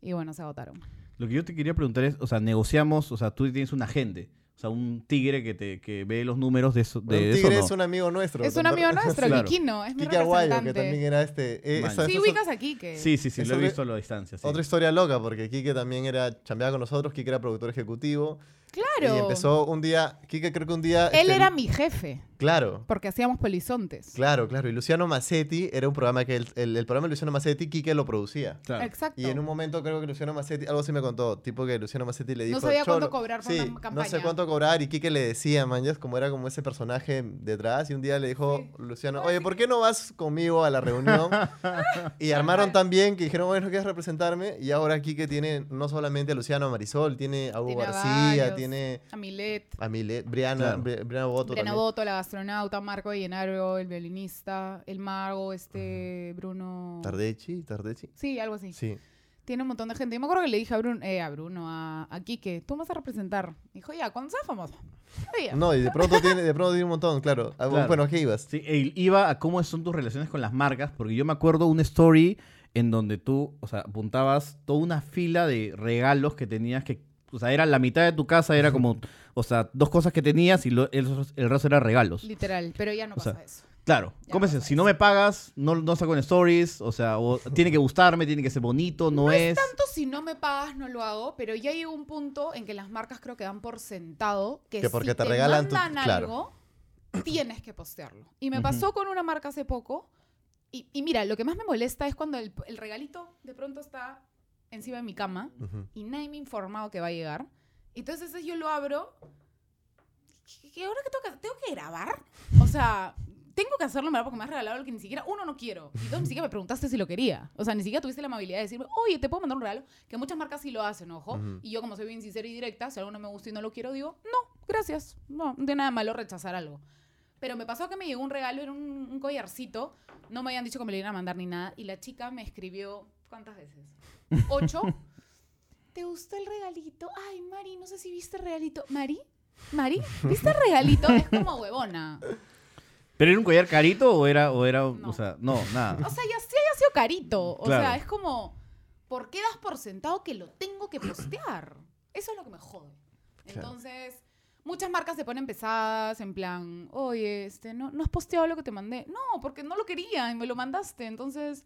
Y bueno, se agotaron. Lo que yo te quería preguntar es, o sea, negociamos, o sea, tú tienes un agente, o sea, un tigre que te que ve los números de eso, de eso, Tigre ¿no? es un amigo nuestro. Es un amigo nuestro, Claro. Kikino, es mi Kike Aguayo, que también era este. eh, esa- Sí, esa ubicas a Kike. Sí, sí, sí, lo he visto a la distancia. sí. Otra historia loca, porque Kike también era chambeaba con nosotros, Kike era productor ejecutivo. Claro. Y empezó un día, Kike creo que un día... Él este, era mi jefe, Claro, porque hacíamos polizontes. claro, claro. Y Luciano Massetti era un programa que el, el- el programa de Luciano Massetti, Kike lo producía. Claro. Exacto. Y en un momento creo que Luciano Massetti, algo así me contó, tipo que Luciano Massetti le dijo... No sabía cuánto cobrar por sí, una no sé campaña. cuánto cobrar y Kike le decía, man, ya es como era como ese personaje detrás y un día le dijo Sí. Luciano, oye, ¿por qué no vas conmigo a la reunión? <laughs> y armaron tan bien que dijeron, bueno, ¿quieres representarme? Y ahora Kike tiene no solamente a Luciano Marisol, tiene a Hugo Tiene García, tiene A Milet, a Milet, Briana, Claro. Briana Boto Briana también. Boto, la gastronauta, Marco Llenaro, el violinista, el mago, este, Bruno... Tardechi, Tardechi. Sí, algo así. Sí. Tiene un montón de gente. Yo me acuerdo que le dije a Bruno, eh, a Bruno, a, a Quique, tú me vas a representar. Dijo, ya, cuando seas famoso. Oye, No, y de pronto tiene, de pronto tiene un montón, claro. Ah, Claro. Bueno, ¿a qué ibas? Sí, e iba a cómo son tus relaciones con las marcas, porque yo me acuerdo una story en donde tú, o sea, apuntabas toda una fila de regalos que tenías que, o sea, era la mitad de tu casa, era como, <laughs> o sea, dos cosas que tenías y lo- el, el resto era regalos. literal, pero ya no O sea, pasa eso. Claro, Ya ¿cómo es? pasa Si no me pagas, no, no saco en stories, o sea, o <laughs> tiene que gustarme, tiene que ser bonito, no, es... Tanto si no me pagas no lo hago, pero ya llega un punto en que las marcas creo que dan por sentado que, Que porque si te regalan tu- mandan claro. algo, tienes que postearlo. Y me pasó con una marca hace poco. Y, y mira, lo que más me molesta es cuando el, el regalito de pronto está encima de mi cama y nadie me ha informado que va a llegar. Entonces yo lo abro. ¿Y ahora qué tengo que? ¿Tengo que grabar? O sea, tengo que hacerlo, ¿verdad? Porque me has regalado algo que ni siquiera, uno, no quiero. Y dos, ni siquiera me preguntaste si lo quería. O sea, ni siquiera tuviste la amabilidad de decirme, oye, ¿te puedo mandar un regalo? Que muchas marcas sí lo hacen, ojo. Y yo, como soy bien sincera y directa, si algo no me gusta y no lo quiero, digo, no, gracias. No, tiene nada de malo rechazar algo. Pero me pasó que me llegó un regalo, era un, un collarcito. No me habían dicho que me lo iban a mandar ni nada. Y la chica me escribió, ¿cuántas veces? ¿Ocho? ¿Te gustó el regalito? Ay, Mari, no sé si viste el regalito. ¿Mari? ¿Mari? ¿Viste el regalito? Es como huevona. ¿Pero era un collar carito o era, o era, No. o sea, no, nada. O sea, ya sí haya sido carito. O Claro. sea, es como, ¿por qué das por sentado que lo tengo que postear? Eso es lo que me jode. Claro. Entonces, muchas marcas se ponen pesadas, en plan, oye, este, no, no has posteado lo que te mandé. No, porque no lo quería y me lo mandaste. Entonces,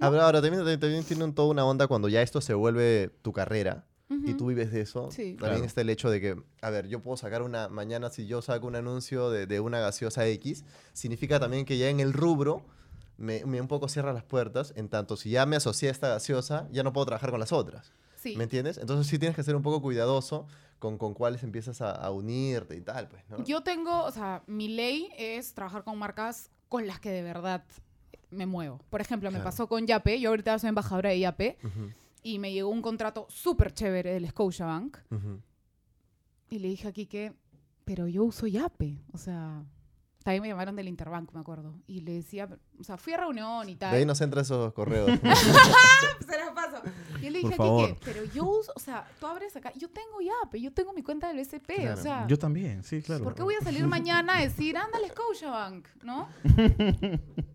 Ahora, ahora también, también, también tiene un- toda una onda cuando ya esto se vuelve tu carrera y tú vives de eso. Sí. También Claro. está el hecho de que, a ver, yo puedo sacar una, mañana si yo saco un anuncio de, de una gaseosa X, significa también que ya en el rubro me, me un poco cierra las puertas, en tanto si ya me asocié a esta gaseosa, ya no puedo trabajar con las otras. Sí. ¿Me entiendes? Entonces sí tienes que ser un poco cuidadoso con, con cuáles empiezas a, a unirte y tal, pues, ¿no? Yo tengo, o sea, mi ley es trabajar con marcas con las que de verdad me muevo. Por ejemplo, me Claro. pasó con Yape. Yo ahorita soy embajadora de Yape Ujú, y me llegó un contrato súper chévere del Scotiabank. ujú. Y le dije aquí que, pero yo uso Yape. O sea, también me llamaron del Interbank, me acuerdo. Y le decía, o sea, fui a reunión y tal. De ahí nos entran esos correos. <laughs> <laughs> Se las paso. Y yo le Por dije aquí favor. que, pero yo uso, o sea, tú abres acá, yo tengo Yape, yo tengo mi cuenta del SP. Claro. O sea, Yo también, sí, claro. ¿por qué voy a salir mañana a decir, ándale, Scotiabank? ¿No? <laughs>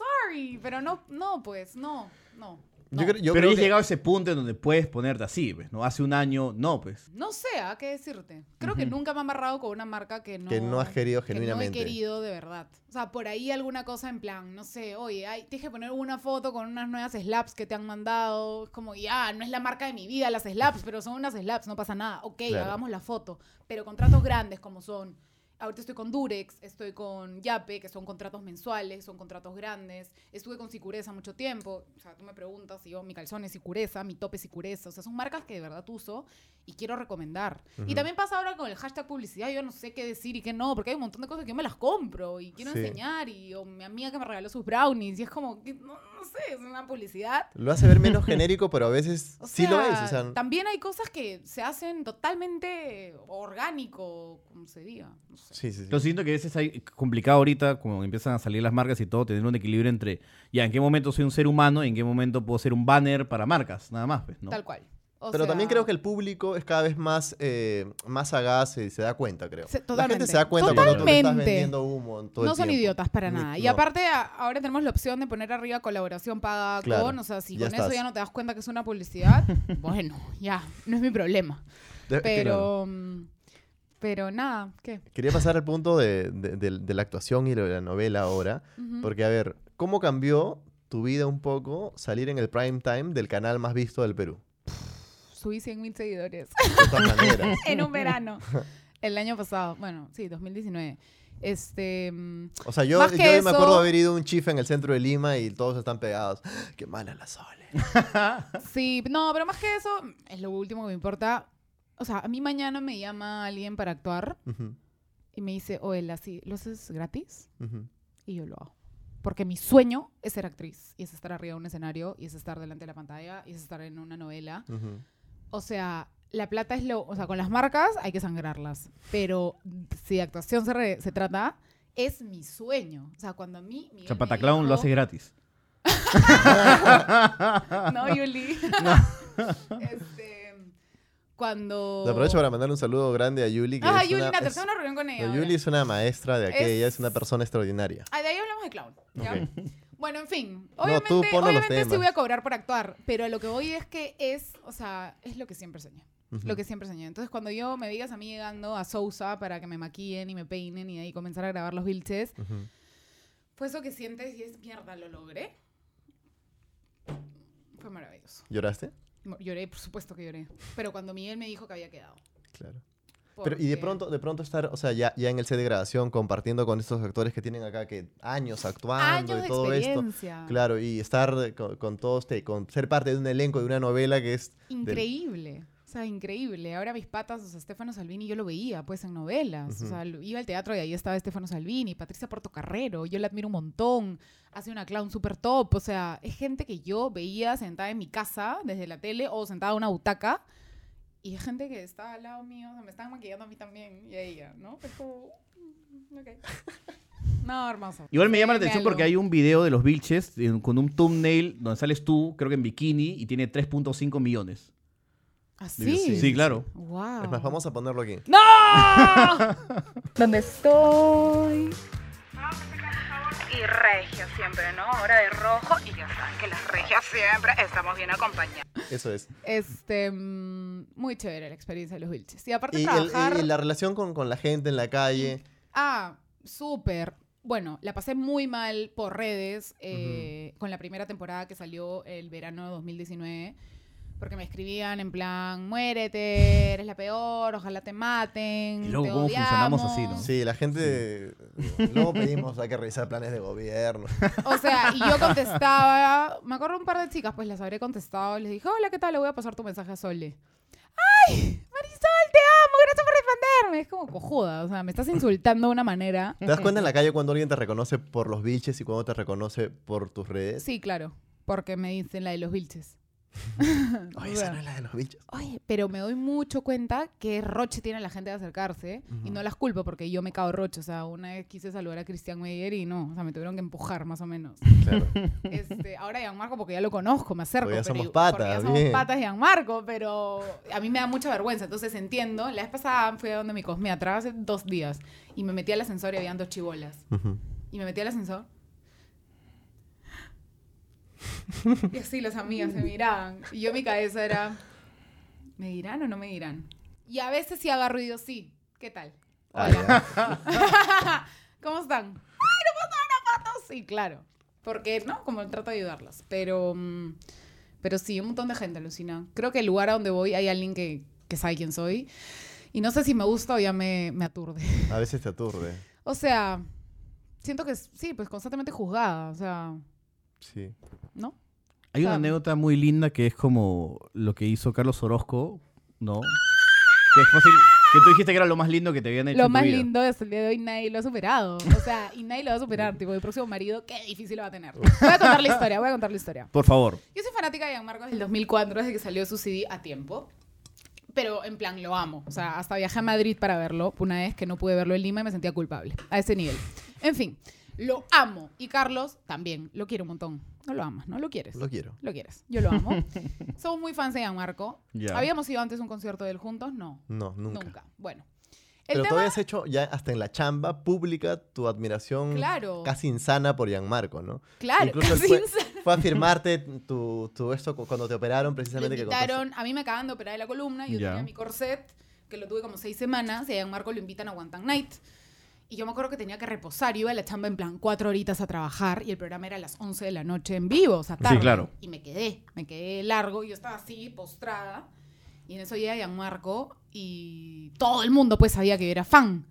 Sorry, pero no, no, pues, no, no. Yo no. creo, yo Pero creo ya has que- llegado a ese punto en donde puedes ponerte así, pues, ¿no? Hace un año, no, pues. No sé a qué decirte. Creo que nunca me he amarrado con una marca que no... Que no has querido que genuinamente. no he querido de verdad. O sea, por ahí alguna cosa en plan, no sé, oye, ay, tienes que poner una foto con unas nuevas slaps que te han mandado. Es como, ya, no es la marca de mi vida las slaps, pero son unas slaps, no pasa nada. Ok, Claro. hagamos la foto. Pero contratos grandes como son... Ahorita estoy con Durex, estoy con Yape, que son contratos mensuales, son contratos grandes. Estuve con Sicureza mucho tiempo. O sea, tú me preguntas si yo, mi calzón es Sicureza, mi tope es Sicureza. O sea, son marcas que de verdad uso y quiero recomendar. Y también pasa ahora con el hashtag publicidad. Yo no sé qué decir y qué no, porque hay un montón de cosas que yo me las compro y quiero Sí. enseñar. Y o mi amiga que me regaló sus brownies. Y es como, que, no, no sé, es una publicidad. Lo hace ver menos <laughs> genérico, pero a veces O sí lo es. sea, O sea, también hay cosas que se hacen totalmente orgánico, como se diga. No sé. sí, sí, sí. Yo siento que a veces hay complicado ahorita, como empiezan a salir las marcas y todo, tener un equilibrio entre, ya, en qué momento soy un ser humano y en qué momento puedo ser un banner para marcas, nada más, pues, ¿no? Tal cual. O Pero también creo que el público es cada vez más, eh, más sagaz y se da cuenta, creo. Se- La totalmente. gente se da cuenta cuando tú estás Totalmente. vendiendo humo todo no el son tiempo. idiotas para Ni- nada. Y no. aparte, a- ahora tenemos la opción de poner arriba colaboración paga Claro, con. O sea, si con eso ya no te das cuenta que es una publicidad, <laughs> bueno, ya, no es mi problema. De-. Pero, mm, pero nada, ¿qué? Quería pasar al punto de, de- de- de la actuación y de la novela ahora. Porque, a ver, ¿cómo cambió tu vida un poco salir en el prime time del canal más visto del Perú? Subí 100 mil seguidores <laughs> De todas maneras. <laughs> en un verano. <laughs> El año pasado, bueno, sí, 2019. Este, mm, O sea, yo, Más yo que me eso- acuerdo haber ido a un chifa en el centro de Lima y todos están pegados. <gasps> ¡Qué mala la Sole! sí, no, pero más que eso, es lo último que me importa. O sea, a mí mañana me llama alguien para actuar Ujú, y me dice, oye, así, ¿lo haces gratis? ujú. y yo lo hago. Porque mi sueño es ser actriz, y es estar arriba de un escenario, y es estar delante de la pantalla, y es estar en una novela. Ujú. O sea, la plata es lo... O sea, con las marcas hay que sangrarlas, pero si de actuación se, re- se trata, es mi sueño. O sea, cuando a mí... Miguel me Chapataclown lo hace gratis. <laughs> No, Yuli. este, cuando... Te aprovecho para mandarle un saludo grande a Yuli. Que Ah, es Yuli, una, es- una reunión con ella. no. Yuli es una maestra de aquella, ella es una Es- persona extraordinaria. Ah, de ahí hablamos de clown. ¿ya? Bueno, en fin. Obviamente, obviamente sí voy a cobrar por actuar, pero lo que voy es que es, o sea, es lo que siempre soñé. Lo que siempre soñé. Entonces, cuando yo me veías a mí llegando a Sousa para que me maquillen y me peinen y de ahí comenzar a grabar los vilches, Ujú. fue eso que sientes y es, mierda, lo logré. Fue maravilloso. ¿Lloraste? Lloré, por supuesto que lloré. Pero cuando Miguel me dijo que había quedado. Claro. Pero, y de pronto, de pronto estar, o sea, ya, ya en el set de grabación, compartiendo con estos actores que tienen acá que años actuando Años y de todo esto. experiencia. Claro, y estar con, con todos, te- con ser parte de un elenco de una novela que es. del- Increíble. O sea, increíble. Ahora mis patas, o sea, Stefano Salvini, yo lo veía pues en novelas. O sea, iba al teatro y ahí estaba Stefano Salvini, Patricia Portocarrero, yo la admiro un montón. Hace una clown super top. O sea, es gente que yo veía sentada en mi casa desde la tele o sentada en una butaca. Y es gente que está al lado mío, o sea, me están maquillando a mí también y a ella, ¿no? Es como, mm, ok. <laughs> No, hermoso. Igual me llama la atención porque hay un video de los Vilches con un thumbnail donde sales tú, creo que en bikini, y tiene 3.5 millones. ¿Ah, Sí, sí? Sí, claro. Wow. Es más, vamos a ponerlo aquí. ¡No! <laughs> ¿Dónde estoy? Y regio siempre, ¿no? Ahora de rojo y que las regias siempre estamos bien acompañadas. Eso es. Este, mm, muy chévere la experiencia de los Vilches. Y aparte Y, el- trabajar... y la relación con, con la gente en la calle. Ah, súper. Bueno, la pasé muy mal por redes eh, con la primera temporada que salió el verano de 2019. Porque me escribían en plan, muérete, eres la peor, ojalá te maten. Y luego, te ¿cómo funcionamos odiamos". así, no? Sí, la gente. Luego pedimos, hay que revisar planes de gobierno. O sea, y yo contestaba, me acuerdo un par de chicas, pues las habré contestado, les dije, hola, ¿qué tal? Le voy a pasar tu mensaje a Sole. ¡Ay! Marisol, te amo, gracias por responderme. Es como cojuda, o sea, me estás insultando de una manera. ¿Te das cuenta en la calle cuando alguien te reconoce por los biches y cuando te reconoce por tus redes? Sí, claro, porque me dicen la de los vilches. <laughs> Oye, esa no es la de los bichos. Oye, pero me doy mucho cuenta que roche tiene la gente de acercarse y no las culpo porque yo me cago roche. O sea, una vez quise saludar a Cristian Meyer y no, o sea, me tuvieron que empujar más o menos. Claro. <laughs> Este, ahora Gianmarco porque ya lo conozco, me acerco. Porque ya pero somos patas, ya somos bien. patas Gianmarco, pero a mí me da mucha vergüenza, entonces entiendo. La vez pasada fui a donde mi cosmiatra hace dos días y me metí al ascensor y habían dos chibolas. Ujú. Y me metí al ascensor. Y así las amigas se miraban. Y yo mi cabeza era, ¿me dirán o no me dirán? Y a veces sí agarro y digo, sí, ¿qué tal? Ah, Hola. <laughs> ¿Cómo están? ¡Ay, no puedo tomar una foto! Sí, claro. Porque, ¿no? Como trato de ayudarlas. Pero, mm, pero sí, un montón de gente alucina. Creo que el lugar a donde voy hay alguien que, que sabe quién soy. Y no sé si me gusta o ya me, me aturde. A veces te aturde. O sea, siento que sí, pues constantemente juzgada. O sea, Sí. ¿No? Hay una anécdota muy linda que es como lo que hizo Carlos Orozco, ¿no? Que es fácil. Que tú dijiste que era lo más lindo que te habían hecho. Lo en tu más vida. lindo es el día de hoy nadie lo ha superado. O sea, y nadie lo va a superar. <laughs> tipo, el próximo marido, qué difícil lo va a tener. Voy a contar la historia, voy a contar la historia. Por favor. Yo soy fanática de Gianmarco desde el 2004, desde que salió su CD a tiempo. Pero en plan, lo amo. O sea, hasta viajé a Madrid para verlo. Una vez que no pude verlo en Lima y me sentía culpable. A ese nivel. En fin, lo amo. Y Carlos también. Lo quiero un montón. No lo amas, ¿no? Lo quieres. Lo quiero. Lo quieres. Yo lo amo. <laughs> Somos muy fans de Gianmarco. Ya. ¿Habíamos ido antes a un concierto de él juntos? No. No, nunca. Nunca. Bueno. El Pero tema... todavía has hecho ya hasta en la chamba pública tu admiración Claro. casi insana por Gianmarco, ¿no? Claro, Incluso casi fue, insana. fue a firmarte tu, tu esto cu- cuando te operaron Me precisamente que contaste. invitaron, a mí me acaban de operar de la columna, yo Ya. tenía mi corset, que lo tuve como seis semanas, y a Marco lo invitan a One Time Night. Y yo me acuerdo que tenía que reposar, yo iba a la chamba en plan cuatro horitas a trabajar y el programa era a las 11 de la noche en vivo, o sea, tarde. claro. Y me quedé, me quedé largo, yo estaba así, postrada, y en eso llega Gianmarco y todo el mundo pues sabía que yo era fan.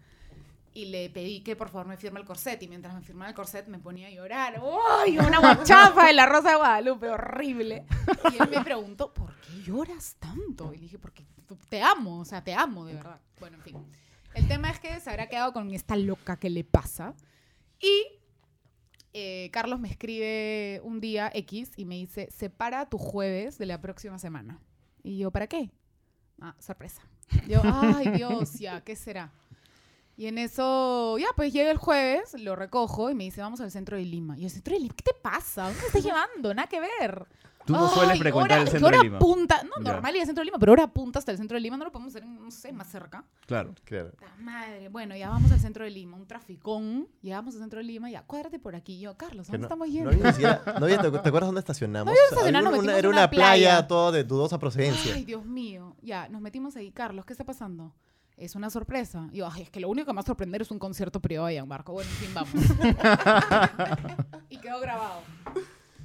Y le pedí que por favor me firme el corset. Y mientras me firmaba el corset me ponía a llorar. ¡Uy! Una <laughs> guachafa de la Rosa de Guadalupe, horrible. Y él me preguntó, ¿por qué lloras tanto? Y le dije, porque te amo, o sea, te amo de verdad. Bueno, en fin. El tema es que se habrá quedado con esta loca que le pasa. Y eh, Carlos me escribe un día X y me dice, separa tu jueves de la próxima semana. Y yo, ¿para qué? Ah, sorpresa. Yo, <laughs> ay Dios, ya, ¿qué será? Y en eso, ya, pues llega el jueves, lo recojo y me dice, vamos al centro de Lima. Y yo, ¿centro de Lima? ¿Qué te pasa? ¿Dónde me estás <laughs> llevando? Nada que ver. Tú no sueles Ay, frecuentar hora- el ¿qué centro de hora Lima. punta? No, Ya. normal ir al centro de Lima, pero hora punta hasta el centro de Lima no lo podemos hacer, no sé, más cerca. Claro. Claro. La madre, bueno, ya vamos al centro de Lima, un traficón. Llegamos al centro de Lima, ya, cuádrate por aquí. Yo, Carlos, ¿a Que ¿dónde no, estamos no yendo? había ni siquiera- no había- ¿te, te acuerdas dónde estacionamos? No había Había nos metimos era en una una playa. playa todo de dudosa procedencia. Ay, Dios mío. Ya, nos metimos ahí. Carlos, ¿qué está pasando? Es una sorpresa. Y yo, ay, es que lo único que me va a sorprender es un concierto privado de Gianmarco. Bueno, en fin, vamos. <laughs> <laughs> y quedó grabado.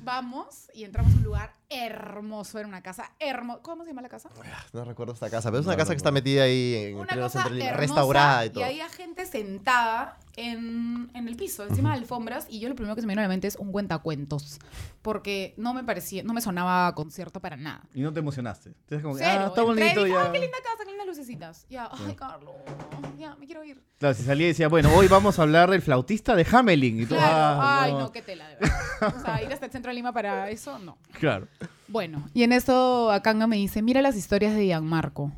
Vamos y entramos a un lugar hermoso. Era una casa hermosa. ¿Cómo se llama la casa? No recuerdo esta casa, pero es una No, casa no que está metida ahí en Una cosa centro hermosa restaurada y todo. Y había gente sentada en, en el piso, encima de alfombras. Y yo lo primero que se me vino a la mente es un cuentacuentos. Porque no me parecía, no me sonaba a concierto para nada. Y no te emocionaste. Entonces, como Cero. ah, está bonito dije, ya. Ay, qué linda casa, qué lindas lucecitas. Ya, ay, Carlos, ya, me quiero ir. Claro, si salía y decía, bueno, hoy vamos a hablar del flautista de Hamelin. Y tú, Claro, ah, ay, no. qué tela, de verdad. O sea, ir hasta el centro de Lima para eso, no. Claro. Bueno, y en eso Akanga me dice, mira las historias de Gianmarco.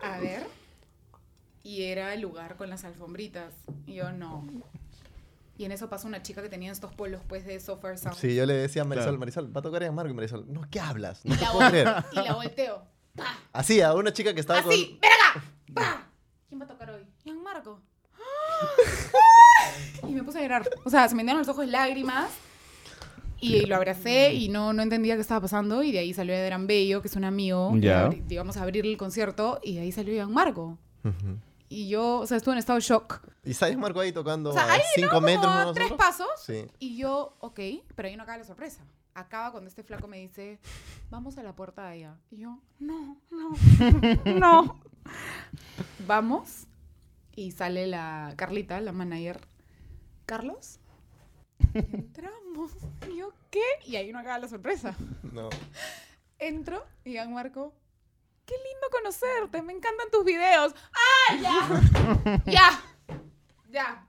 A ver. Y era el lugar con las alfombritas. Y yo, no. Y en eso pasa una chica que tenía estos polos, pues, de Software Sound. Sí, yo le decía a Marisol, Claro. Marisol, va a tocar Marco y Marisol, no, ¿qué hablas? No Y te la, puedo creer. y la volteo. ¡Pah! Así, a una chica que estaba Así, con... ven acá. ¡Pah! ¿Quién va a tocar hoy? Gianmarco. <gasps> Y me puse a llorar. O sea, se me dieron los ojos lágrimas. Y lo abracé y no, no entendía qué estaba pasando. Y de ahí salió Edran Bello, que es un amigo. y Ya. abri- Íbamos a abrir el concierto y de ahí salió Gianmarco. Ujú. Y yo, o sea, estuve en estado de shock. Y está Marco ahí tocando O sea, ahí, cinco ¿no? metros Como tres pasos. Sí. Y yo, ok, pero ahí no acaba la sorpresa. acaba cuando este flaco me dice, vamos a la puerta de allá. Y yo, no, no, <laughs> no. Vamos. Y sale la Carlita, la manager. Carlos. Entramos. Y <laughs> yo, ¿qué? Y ahí no acaba la sorpresa. No. Entro y Marco, qué lindo conocerte, me encantan tus videos. ¡Ah, ya! <laughs> ya, ya.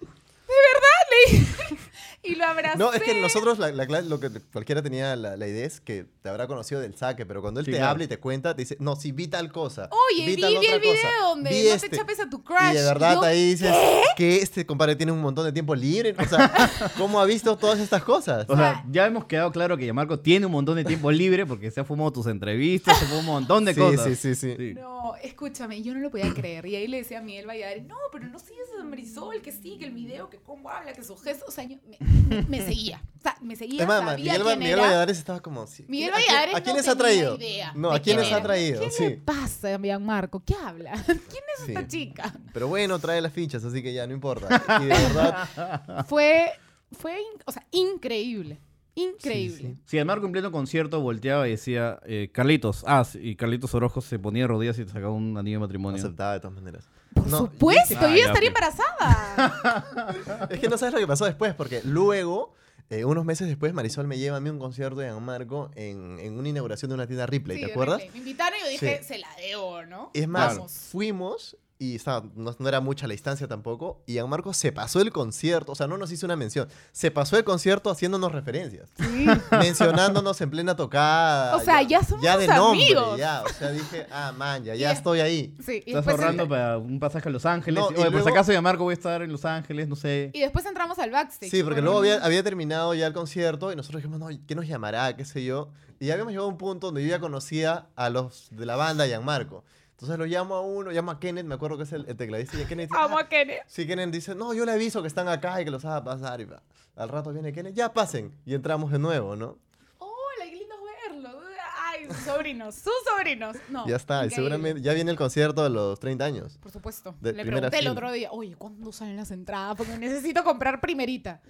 De verdad, le dije. Y lo abracé. No, es que nosotros la, la lo que cualquiera tenía la, la idea es que te habrá conocido del saque, pero cuando él Sí, te claro. habla y te cuenta, te dice, no, sí, vi tal cosa. Oye, vi, tal vi otra el video cosa, donde vi no este". te chapes a tu crush. Y de verdad yo, ahí dices que este compadre tiene un montón de tiempo libre. O sea, <laughs> ¿cómo ha visto todas estas cosas? O sea, ya hemos quedado claro que Yamarco tiene un montón de tiempo libre porque se ha fumado tus entrevistas, se fumó un montón de Sí, cosas. sí, sí, sí. Sí. No, escúchame, yo no lo podía creer. Y ahí le decía a Miguel Valladares, no, pero no sigues a Marisol, que sí, que el video, que cómo habla, que sus gestos. O sea, yo- me, me- seguía. O sea, me seguía, Es más, sabía Miguel, quién Miguel era. Valladares estaba como... sí, Miguel ¿a quién- Valladares ¿A no quiénes ha tenía traído? idea No, ¿a quién ha era. traído? ¿Qué Sí. le pasa, Marco? ¿Qué habla? <laughs> ¿Quién es Sí. esta chica? Pero bueno, trae las fichas, así que ya no importa. Y de verdad, <laughs> Fue, fue, in- o sea, increíble. Increíble. Sí, sí. Si Yamarco en pleno concierto volteaba y decía, eh, Carlitos, ah, sí, y Carlitos Orozco se ponía de rodillas y te sacaba un anillo de matrimonio. aceptaba de todas maneras. Por No, supuesto, yo ya, estaría embarazada. <laughs> Es que no sabes lo que pasó después, porque luego, eh, unos meses después, Marisol me lleva a mí a un concierto de Gianmarco en, en una inauguración de una tienda Ripley, Sí, ¿te acuerdas? Ripley. Me invitaron y yo dije, Sí. se la debo, ¿no? Es más, Vamos. fuimos y estaba- no, no era mucha la distancia tampoco, y Gianmarco se pasó el concierto, o sea, no nos hizo una mención, se pasó el concierto haciéndonos referencias, Sí. <laughs> mencionándonos en plena tocada. O sea, ya somos de nombre, amigos. ya, o sea, dije, ah, man, ya, ya es- estoy ahí. Sí, y Estás ahorrando para un pasaje a Los Ángeles. No, Oye, y por si luego- acaso Yamarco voy a estar en Los Ángeles, no sé. y después entramos al backstage. Sí, porque luego había, había terminado ya el concierto y nosotros dijimos, no, ¿qué nos llamará? ¿Qué sé yo? Y ya habíamos llegado a un punto donde yo ya conocía a los de la banda Gianmarco. Entonces lo llamo a uno, llamo a Kenneth, me acuerdo que es el, el tecladista, y Kenneth dice, Amo "Ah". a Kenneth. Sí, Kenneth dice, no, yo le aviso que están acá y que los haga pasar. Y va. al rato viene Kenneth, ya pasen. Y entramos de nuevo, ¿no? Hola, qué lindo verlo. Ay, sus sobrinos, sus sobrinos. No, ya está, y seguramente ya viene el concierto de los 30 años. Por supuesto. De Le pregunté el otro día, oye, ¿cuándo salen las entradas? Porque necesito comprar primerita.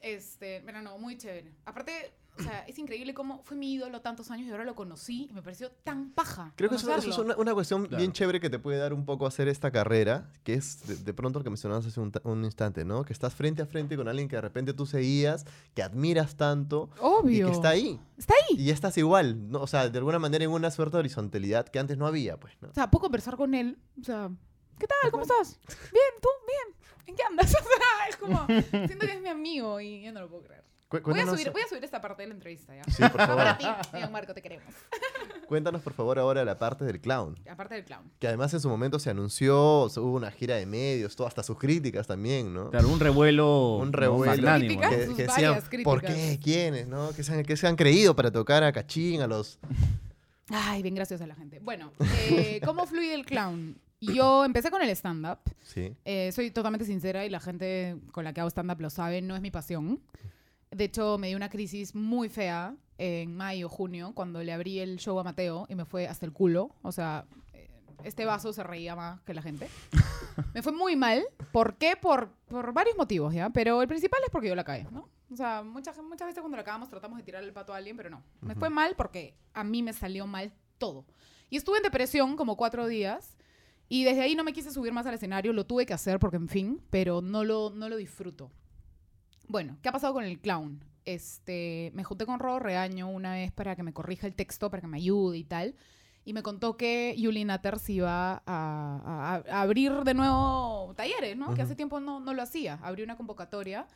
Este, pero no, muy chévere. Aparte, o sea, es increíble cómo fue mi ídolo tantos años y ahora lo conocí y me pareció tan paja. Creo que eso, eso es una, una cuestión Claro. bien chévere que te puede dar un poco hacer esta carrera, que es de, de pronto lo que mencionabas hace un, un instante, ¿no? Que estás frente a frente con alguien que de repente tú seguías, que admiras tanto Obvio. y que está ahí. Está ahí. Y estás igual, ¿no? O sea, de alguna manera en una suerte de horizontalidad que antes no había, pues, ¿no? O sea, puedo conversar con él. O sea, ¿qué tal? ¿Cómo estás? Bien, tú, bien. ¿En qué andas? <laughs> O sea, es como, siento que es mi amigo y yo no lo puedo creer. Voy a, subir, voy a subir esta parte de la entrevista, ¿ya? Sí, por favor. para ti, Leon Marco, te queremos. <laughs> cuéntanos por favor ahora la parte del clown. Aparte del clown. Que además en su momento se anunció, hubo una gira de medios, todo, hasta sus críticas también, ¿no? Claro, un revuelo. Un revuelo. Críticas. que, sus que decían, varias ¿por críticas. qué? ¿Quiénes? ¿No? Que se, han, que se han creído para tocar a Cachín, a los... Ay, bien graciosa la gente. Bueno, eh, <laughs> ¿cómo fluye el clown? Yo empecé con el stand-up. Sí. Eh, soy totalmente sincera y la gente con la que hago stand-up lo sabe, no es mi pasión. De hecho, me dio una crisis muy fea en mayo, junio, cuando le abrí el show a Mateo y me fue hasta el culo. O sea, eh, este vaso se reía más que la gente. <laughs> Me fue muy mal. ¿Por qué? Por, por varios motivos, ¿ya? Pero el principal es porque yo la caí, ¿no? O sea, muchas, muchas veces cuando la acabamos tratamos de tirar el pato a alguien, pero no. Me fue mal porque a mí me salió mal todo. Y estuve en depresión como cuatro días. Y desde ahí no me quise subir más al escenario, lo tuve que hacer porque, en fin, pero no lo, no lo disfruto. Bueno, ¿qué ha pasado con el clown? Este, me junté con Rodo Reaño una vez para que me corrija el texto, para que me ayude y tal. Y me contó que Yuli Natters iba a, a- a abrir de nuevo talleres, ¿no? Que Ujú. hace tiempo no, no lo hacía. Abrió una convocatoria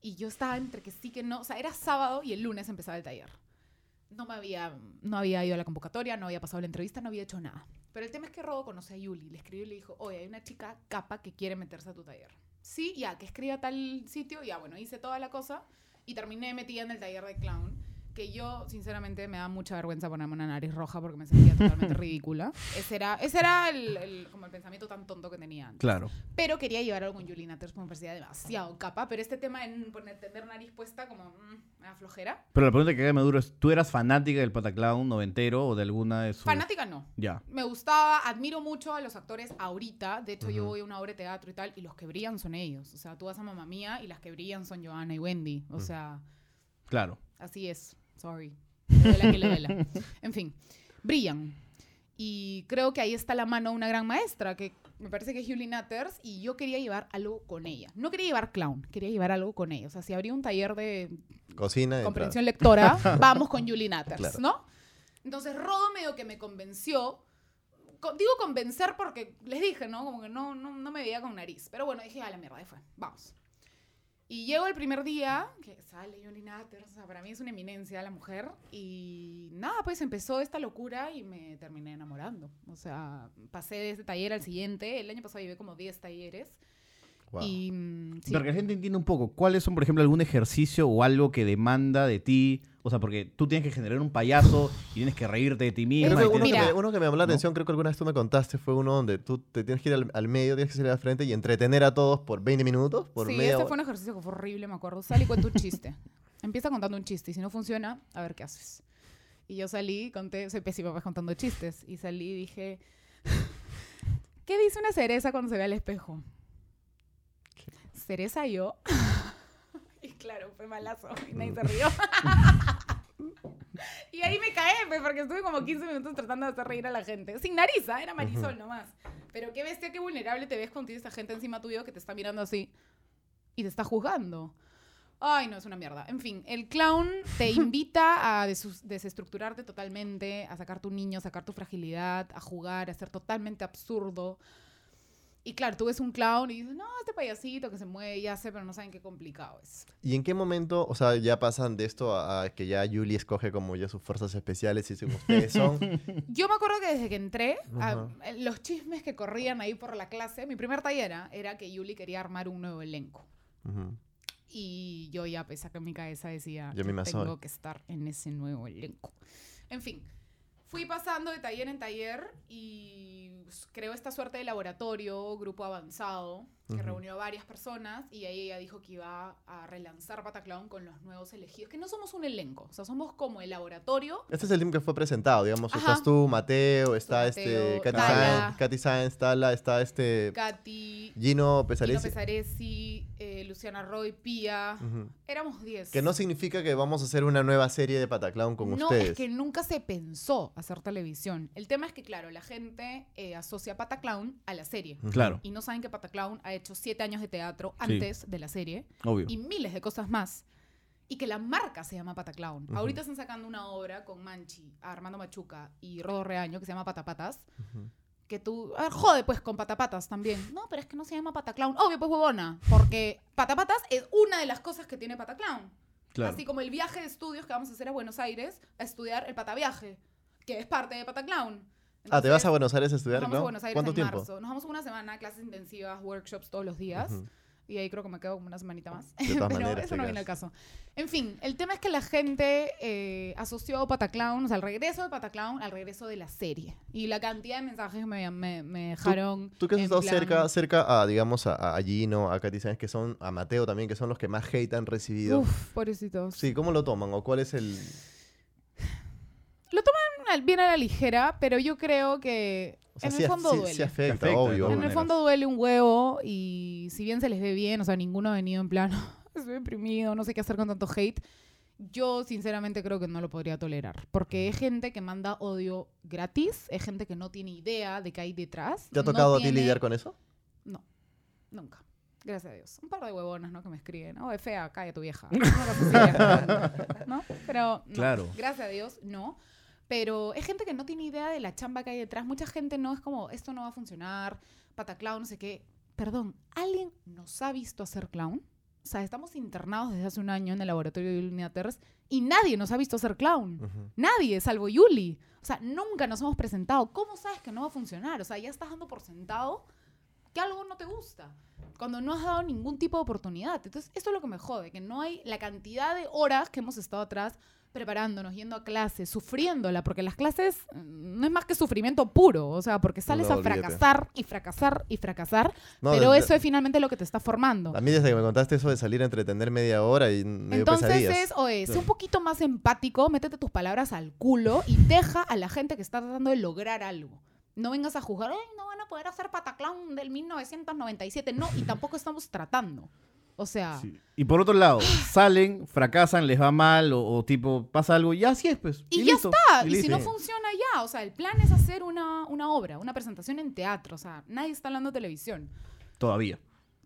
y yo estaba entre que sí que no. O sea, era sábado y el lunes empezaba el taller. No me había, no había ido a la convocatoria, no había pasado la entrevista, no había hecho nada. Pero el tema es que Rodo conoce a Yuli. Le escribió y le dijo, oye, hay una chica capa que quiere meterse a tu taller. Sí, ya, que escriba tal sitio. Ya, bueno, hice toda la cosa y terminé metida en el taller de clown. Que yo, sinceramente, me da mucha vergüenza ponerme una nariz roja porque me sentía totalmente <laughs> ridícula. Ese era, ese era el, el- como el pensamiento tan tonto que tenía antes. Claro. Pero quería llevar algo con Julie Natters porque me parecía demasiado capa. Pero este tema en poner, tener nariz puesta como mm, me da flojera. Pero la pregunta que me duro es: ¿tú eras fanática del Pataclown noventero o de alguna de sus. Fanática no. Ya. Me gustaba, admiro mucho a los actores ahorita. De hecho, yo voy a una obra de teatro y tal, y los que brillan son ellos. O sea, tú vas a Mamá Mía y las que brillan son Joana y Wendy. O sea, Claro. Así es. Sorry. <laughs> Le duela que le duela. En fin, brillan. Y creo que ahí está la mano de una gran maestra, que me parece que es Julie Natters, y yo quería llevar algo con ella. No quería llevar clown, quería llevar algo con ella. O sea, si habría un taller de Cocina. entra. comprensión lectora, <laughs> vamos con Julie Natters, Claro. ¿no? Entonces Rodo medio que me convenció. Co- digo convencer porque les dije, ¿no? Como que no, no, no me veía con nariz. Pero bueno, dije, a la mierda, ahí fue, vamos. Y llego el primer día, que sale Julie Natters, o sea, para mí es una eminencia la mujer. Y nada, pues empezó esta locura y me terminé enamorando. O sea, pasé de ese taller al siguiente. El año pasado llevé como 10 talleres. Wow. Y mm, sí. Para que la gente entienda un poco, ¿cuáles son, por ejemplo, algún ejercicio o algo que demanda de ti? O sea, porque tú tienes que generar un payaso y tienes que reírte de ti que uno, que me, uno que me llamó la ¿No? atención, creo que alguna vez tú me contaste, fue uno donde tú te tienes que ir al, al medio, tienes que salir al frente y entretener a todos por 20 minutos, por sí, media este hora. fue un ejercicio que fue horrible, me acuerdo. Sal y cuenta un chiste. <laughs> Empieza contando un chiste y si no funciona, a ver qué haces. Y yo salí, conté, soy pésima pues, contando chistes. Y salí y dije, <laughs> ¿qué dice una cereza cuando se ve al espejo? ¿Cereza yo? <laughs> y claro, fue malazo y nadie se rió. <laughs> y ahí me caí, pues, porque estuve como 15 minutos tratando de hacer reír a la gente. Sin nariz, ¿ah? era Marisol nomás. Pero qué bestia, qué vulnerable te ves cuando tienes a gente encima tuyo que te está mirando así y te está juzgando. Ay, no, es una mierda. En fin, el clown te <laughs> invita a desus- desestructurarte totalmente, a sacar tu niño, sacar tu fragilidad, a jugar, a ser totalmente absurdo. Y claro, tú ves un clown y dices, no, este payasito que se mueve y hace, pero no saben qué complicado es. ¿Y en qué momento, o sea, ya pasan de esto a, a que ya Julie escoge como ya sus fuerzas especiales y dicen ustedes son? <laughs> Yo me acuerdo que desde que entré, a- Ajá. los chismes que corrían ahí por la clase, mi primer taller era, era que Yuli quería armar un nuevo elenco. Ujú. Y yo ya pensé que en mi cabeza decía, Yo misma tengo soy. que estar en ese nuevo elenco. En fin, fui pasando de taller en taller y pues, creó esta suerte de laboratorio, grupo avanzado, que Ujú. reunió a varias personas y ahí ella dijo que iba a relanzar Pataclown con los nuevos elegidos, que no somos un elenco, o sea, somos como el laboratorio. Este es el team que fue presentado, digamos. Ajá. Estás tú, Mateo, está Mateo, este Katy. Sáenz, Katy Sáenz, Tala, está este Katy, Gino Gino Pesaresi. Pesaresi, eh, Luciana Roy, Pía, Ujú. éramos 10. Que no significa que vamos a hacer una nueva serie de Pataclown con no, ustedes. es que nunca se pensó hacer televisión. El tema es que, claro, la gente eh, asocia Pataclown a la serie. Claro, Y no saben que Pataclown ha hecho siete años de teatro Sí. antes de la serie obvio. y miles de cosas más. Y que la marca se llama Pataclown. Ujú. Ahorita están sacando una obra con Manchi, Armando Machuca y Rodo Reaño que se llama Patapatas. Ujú. Que tú. A ver, jode pues con Patapatas también. No, pero es que no se llama Pataclown. Obvio, pues huevona. Porque Patapatas es una de las cosas que tiene Pataclown. Claro. Así como el viaje de estudios que vamos a hacer a Buenos Aires a estudiar el pataviaje, que es parte de Pataclown. Ah, ¿te vas a Entonces, Buenos Aires a Nos estudiar, vamos a Clau? Buenos Aires ¿Cuánto en tiempo? marzo. Nos vamos una semana, clases intensivas, workshops todos los días. Ujú. Y ahí creo que me quedo como una semanita más. De todas <laughs> Pero maneras, eso no viene al caso. En fin, el tema es que la gente eh, asoció Pataclown, o sea, el regreso de Pataclown al regreso de la serie. Y la cantidad de mensajes que me, me, me dejaron. Tú que has estado plan, cerca, cerca a, digamos, a, a Gino, a Katy Sáenz, que son, a Mateo también, que son los que más hate han recibido. Uf, pobrecitos. Sí, ¿cómo lo toman? ¿O cuál es el...? Lo toman al- bien a la ligera, pero yo creo que O sea, en sí, el fondo sí- duele. sí afecta, Afecta, obvio. En el fondo duele un huevo y si bien se les ve bien, o sea, ninguno ha venido en plan, <laughs> estoy deprimido, no sé qué hacer con tanto hate. Yo sinceramente creo que no lo podría tolerar, porque es gente que manda odio gratis, es gente que no tiene idea de qué hay detrás. ¿Te ha no tocado a ti tiene- lidiar con eso? No, nunca. Gracias a Dios. Un par de huevonas, ¿no? Que me escriben. Oh, es fea, calla tu vieja. <laughs> Una así, ¿no? Pero, no. Claro. Gracias a Dios, no. Pero es gente que no tiene idea de la chamba que hay detrás. Mucha gente no es como, esto no va a funcionar, pataclown, no sé qué. Perdón, ¿alguien nos ha visto hacer clown? O sea, estamos internados desde hace un año en el laboratorio de Yuli Terres y nadie nos ha visto hacer clown. Ujú. Nadie, salvo Yuli. O sea, nunca nos hemos presentado. ¿Cómo sabes que no va a funcionar? O sea, ya estás dando por sentado que algo no te gusta. Cuando no has dado ningún tipo de oportunidad. Entonces, esto es lo que me jode, que no hay la cantidad de horas que hemos estado atrás preparándonos, yendo a clases, sufriéndola, porque las clases mm, no es más que sufrimiento puro, o sea, porque sales No, a olvídate. fracasar y fracasar y fracasar, No, pero de- eso es finalmente lo que te está formando. A mí desde que me contaste eso de salir a entretener media hora y me dio Entonces pesadillas. es, oye, sé un poquito más empático, métete tus palabras al culo y deja a la gente que está tratando de lograr algo. No vengas a juzgar, "Ay, no van a poder hacer Pataclown del 1997. No, y tampoco estamos tratando. O sea, Sí. Y por otro lado, <gasps> salen, fracasan, les va mal o, o tipo pasa algo y así es, pues. y, ya listo, está. Y, si no funciona ya, o sea, el plan es hacer una, una obra, una presentación en teatro. O sea, nadie está hablando de televisión. Todavía.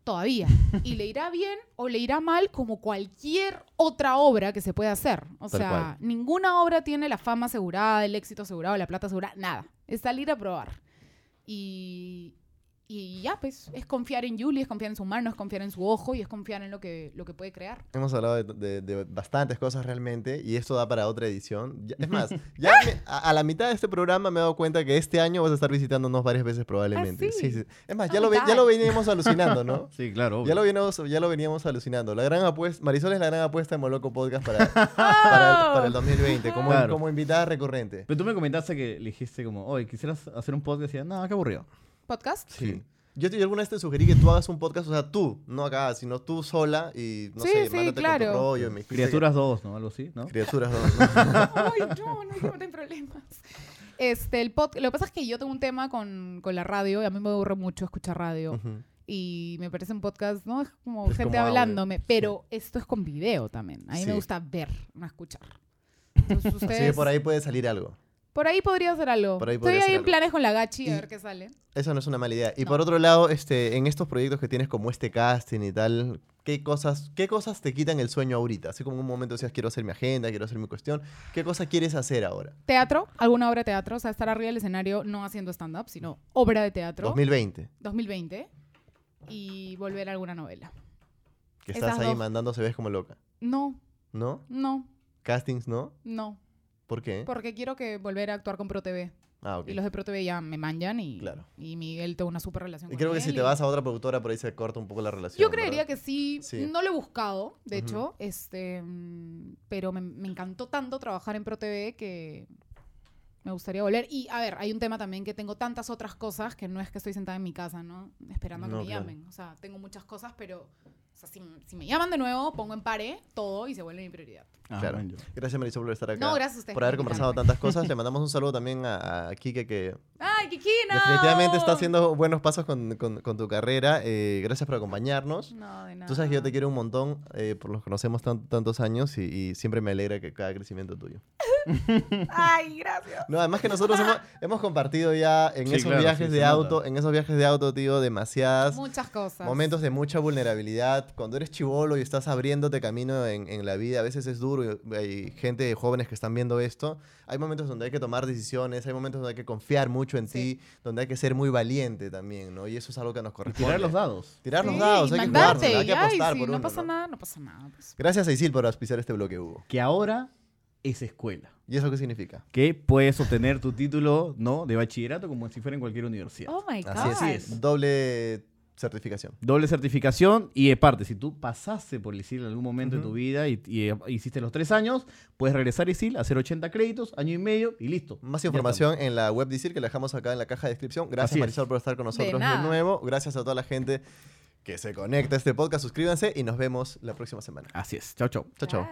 Todavía. Y le irá bien o le irá mal como cualquier otra obra que se pueda hacer. O Tal sea, cual. ninguna obra tiene la fama asegurada, el éxito asegurado, la plata asegurada, nada. Es salir a probar. Y, y ya, pues, es confiar en Julie, es confiar en su mano, es confiar en su ojo y es confiar en lo que, lo que puede crear. Hemos hablado de, de- de bastantes cosas realmente y esto da para otra edición. Ya- es más, <laughs> ya me- a, a la mitad de este programa me he dado cuenta que este año vas a estar visitándonos varias veces probablemente. ¿Ah, sí? Es más, ya lo, ya lo veníamos alucinando, ¿no? <laughs> Sí, claro. Ya lo, veníamos, ya lo veníamos alucinando. La gran apuesta, Marisol es la gran apuesta de Moloco Podcast para, <laughs> para, el, para el 2020, como, Claro. como invitada recurrente. Pero tú me comentaste que le dijiste como, oye, quisieras hacer un podcast y decía, no, qué aburrido. ¿Podcast? Sí. Yo, yo alguna vez te sugerí que tú hagas un podcast, o sea, tú, no acá, sino tú sola y, no Sí, sé, sí, mándate con claro. tu rollo. y me Criaturas 2, ¿no? Algo así, ¿no? Criaturas, <laughs> no, no. Ay, no, no, no hay problemas. Este, el pod- lo que pasa es que yo tengo un tema con, con la radio y a mí me aburre mucho escuchar radio. Ujú. Y me parece un podcast, ¿no? Es como Es gente como audio, hablándome. sí. Pero esto es con video también. A mí Sí. me gusta ver, no escuchar. Entonces, <laughs> Así ustedes, que por ahí puede salir algo. Por ahí podría ser algo. Por ahí Estoy podría ahí ser en algo. planes con la gachi a Y- ver qué sale. Eso no es una mala idea. Y No. por otro lado, este, en estos proyectos que tienes como este casting y tal, ¿qué cosas, ¿qué cosas te quitan el sueño ahorita? Así como en un momento decías, quiero hacer mi agenda, quiero hacer mi cuestión. ¿Qué cosa quieres hacer ahora? Teatro, alguna obra de teatro. O sea, estar arriba del escenario no haciendo stand-up, sino obra de teatro. 2020, 2020. Y volver a alguna novela. que Esas estás ahí dos. mandando se ves como loca. No, ¿No? no, ¿Castings no? no. ¿Por qué? Porque quiero que volver a actuar con ProTV. Ah, ok. Y los de ProTV ya me manjan y, Claro. y Miguel tuvo una súper relación Y con creo que él si te vas a otra productora, por ahí se corta un poco la relación. Yo creería ¿verdad? que sí. Sí. No lo he buscado, de hecho. este mm, Pero me, me encantó tanto trabajar en ProTV que me gustaría volver. Y, a ver, hay un tema también que tengo tantas otras cosas que no es que estoy sentada en mi casa, ¿no? Esperando a que No, me claro. llamen. O sea, tengo muchas cosas, pero... O sea, si, si me llaman de nuevo, pongo en pare todo y se vuelve mi prioridad. Ah, Claro. Gracias, Marisol, por estar acá. No, gracias a ustedes Por haber conversado tantas <laughs> cosas. Le mandamos un saludo también a, a Kike, que ¡Ay, Kikina! definitivamente está haciendo buenos pasos con, con- con tu carrera. Eh, gracias por acompañarnos. No, de nada. Tú sabes que yo te quiero un montón, eh, por los conocemos tan- tantos años y, y siempre me alegra que cada crecimiento tuyo. <laughs> <laughs> ¡Ay, gracias! No, además que nosotros hemos, <laughs> hemos compartido ya en Sí, esos claro, viajes sí, de auto, nota. en esos viajes de auto, tío, demasiadas Muchas cosas. momentos de mucha vulnerabilidad. Cuando eres chivolo y estás abriéndote camino en, en la vida, a veces es duro. y Hay gente jóvenes que están viendo esto. Hay momentos donde hay que tomar decisiones, hay momentos donde hay que confiar mucho en Sí. ti, donde hay que ser muy valiente también, ¿no? Y eso es algo que nos Y corresponde. tirar los dados. Tirar los dados, y hay que jugársela, hay que y, ay, apostar sí, por no uno, pasa ¿no? nada, no pasa nada. pues. Gracias a Isil por auspiciar este bloque, Hugo. Que ahora es escuela. ¿Y eso qué significa? Que puedes obtener tu título, ¿no? De bachillerato como si fuera en cualquier universidad. Oh my God. Así es, Así es. Doble certificación. Doble certificación y de parte, si tú pasaste por ISIL en algún momento de tu vida y, y, eh, hiciste los tres años, puedes regresar a ISIL, hacer 80 créditos, año y medio y listo. Más información en la web de ISIL que la dejamos acá en la caja de descripción. Gracias Así es. Marisol por estar con nosotros de, nuevo. Gracias a toda la gente que se conecta a este podcast. Suscríbanse y nos vemos la próxima semana. Así es. Chao, chao. Chao, chao.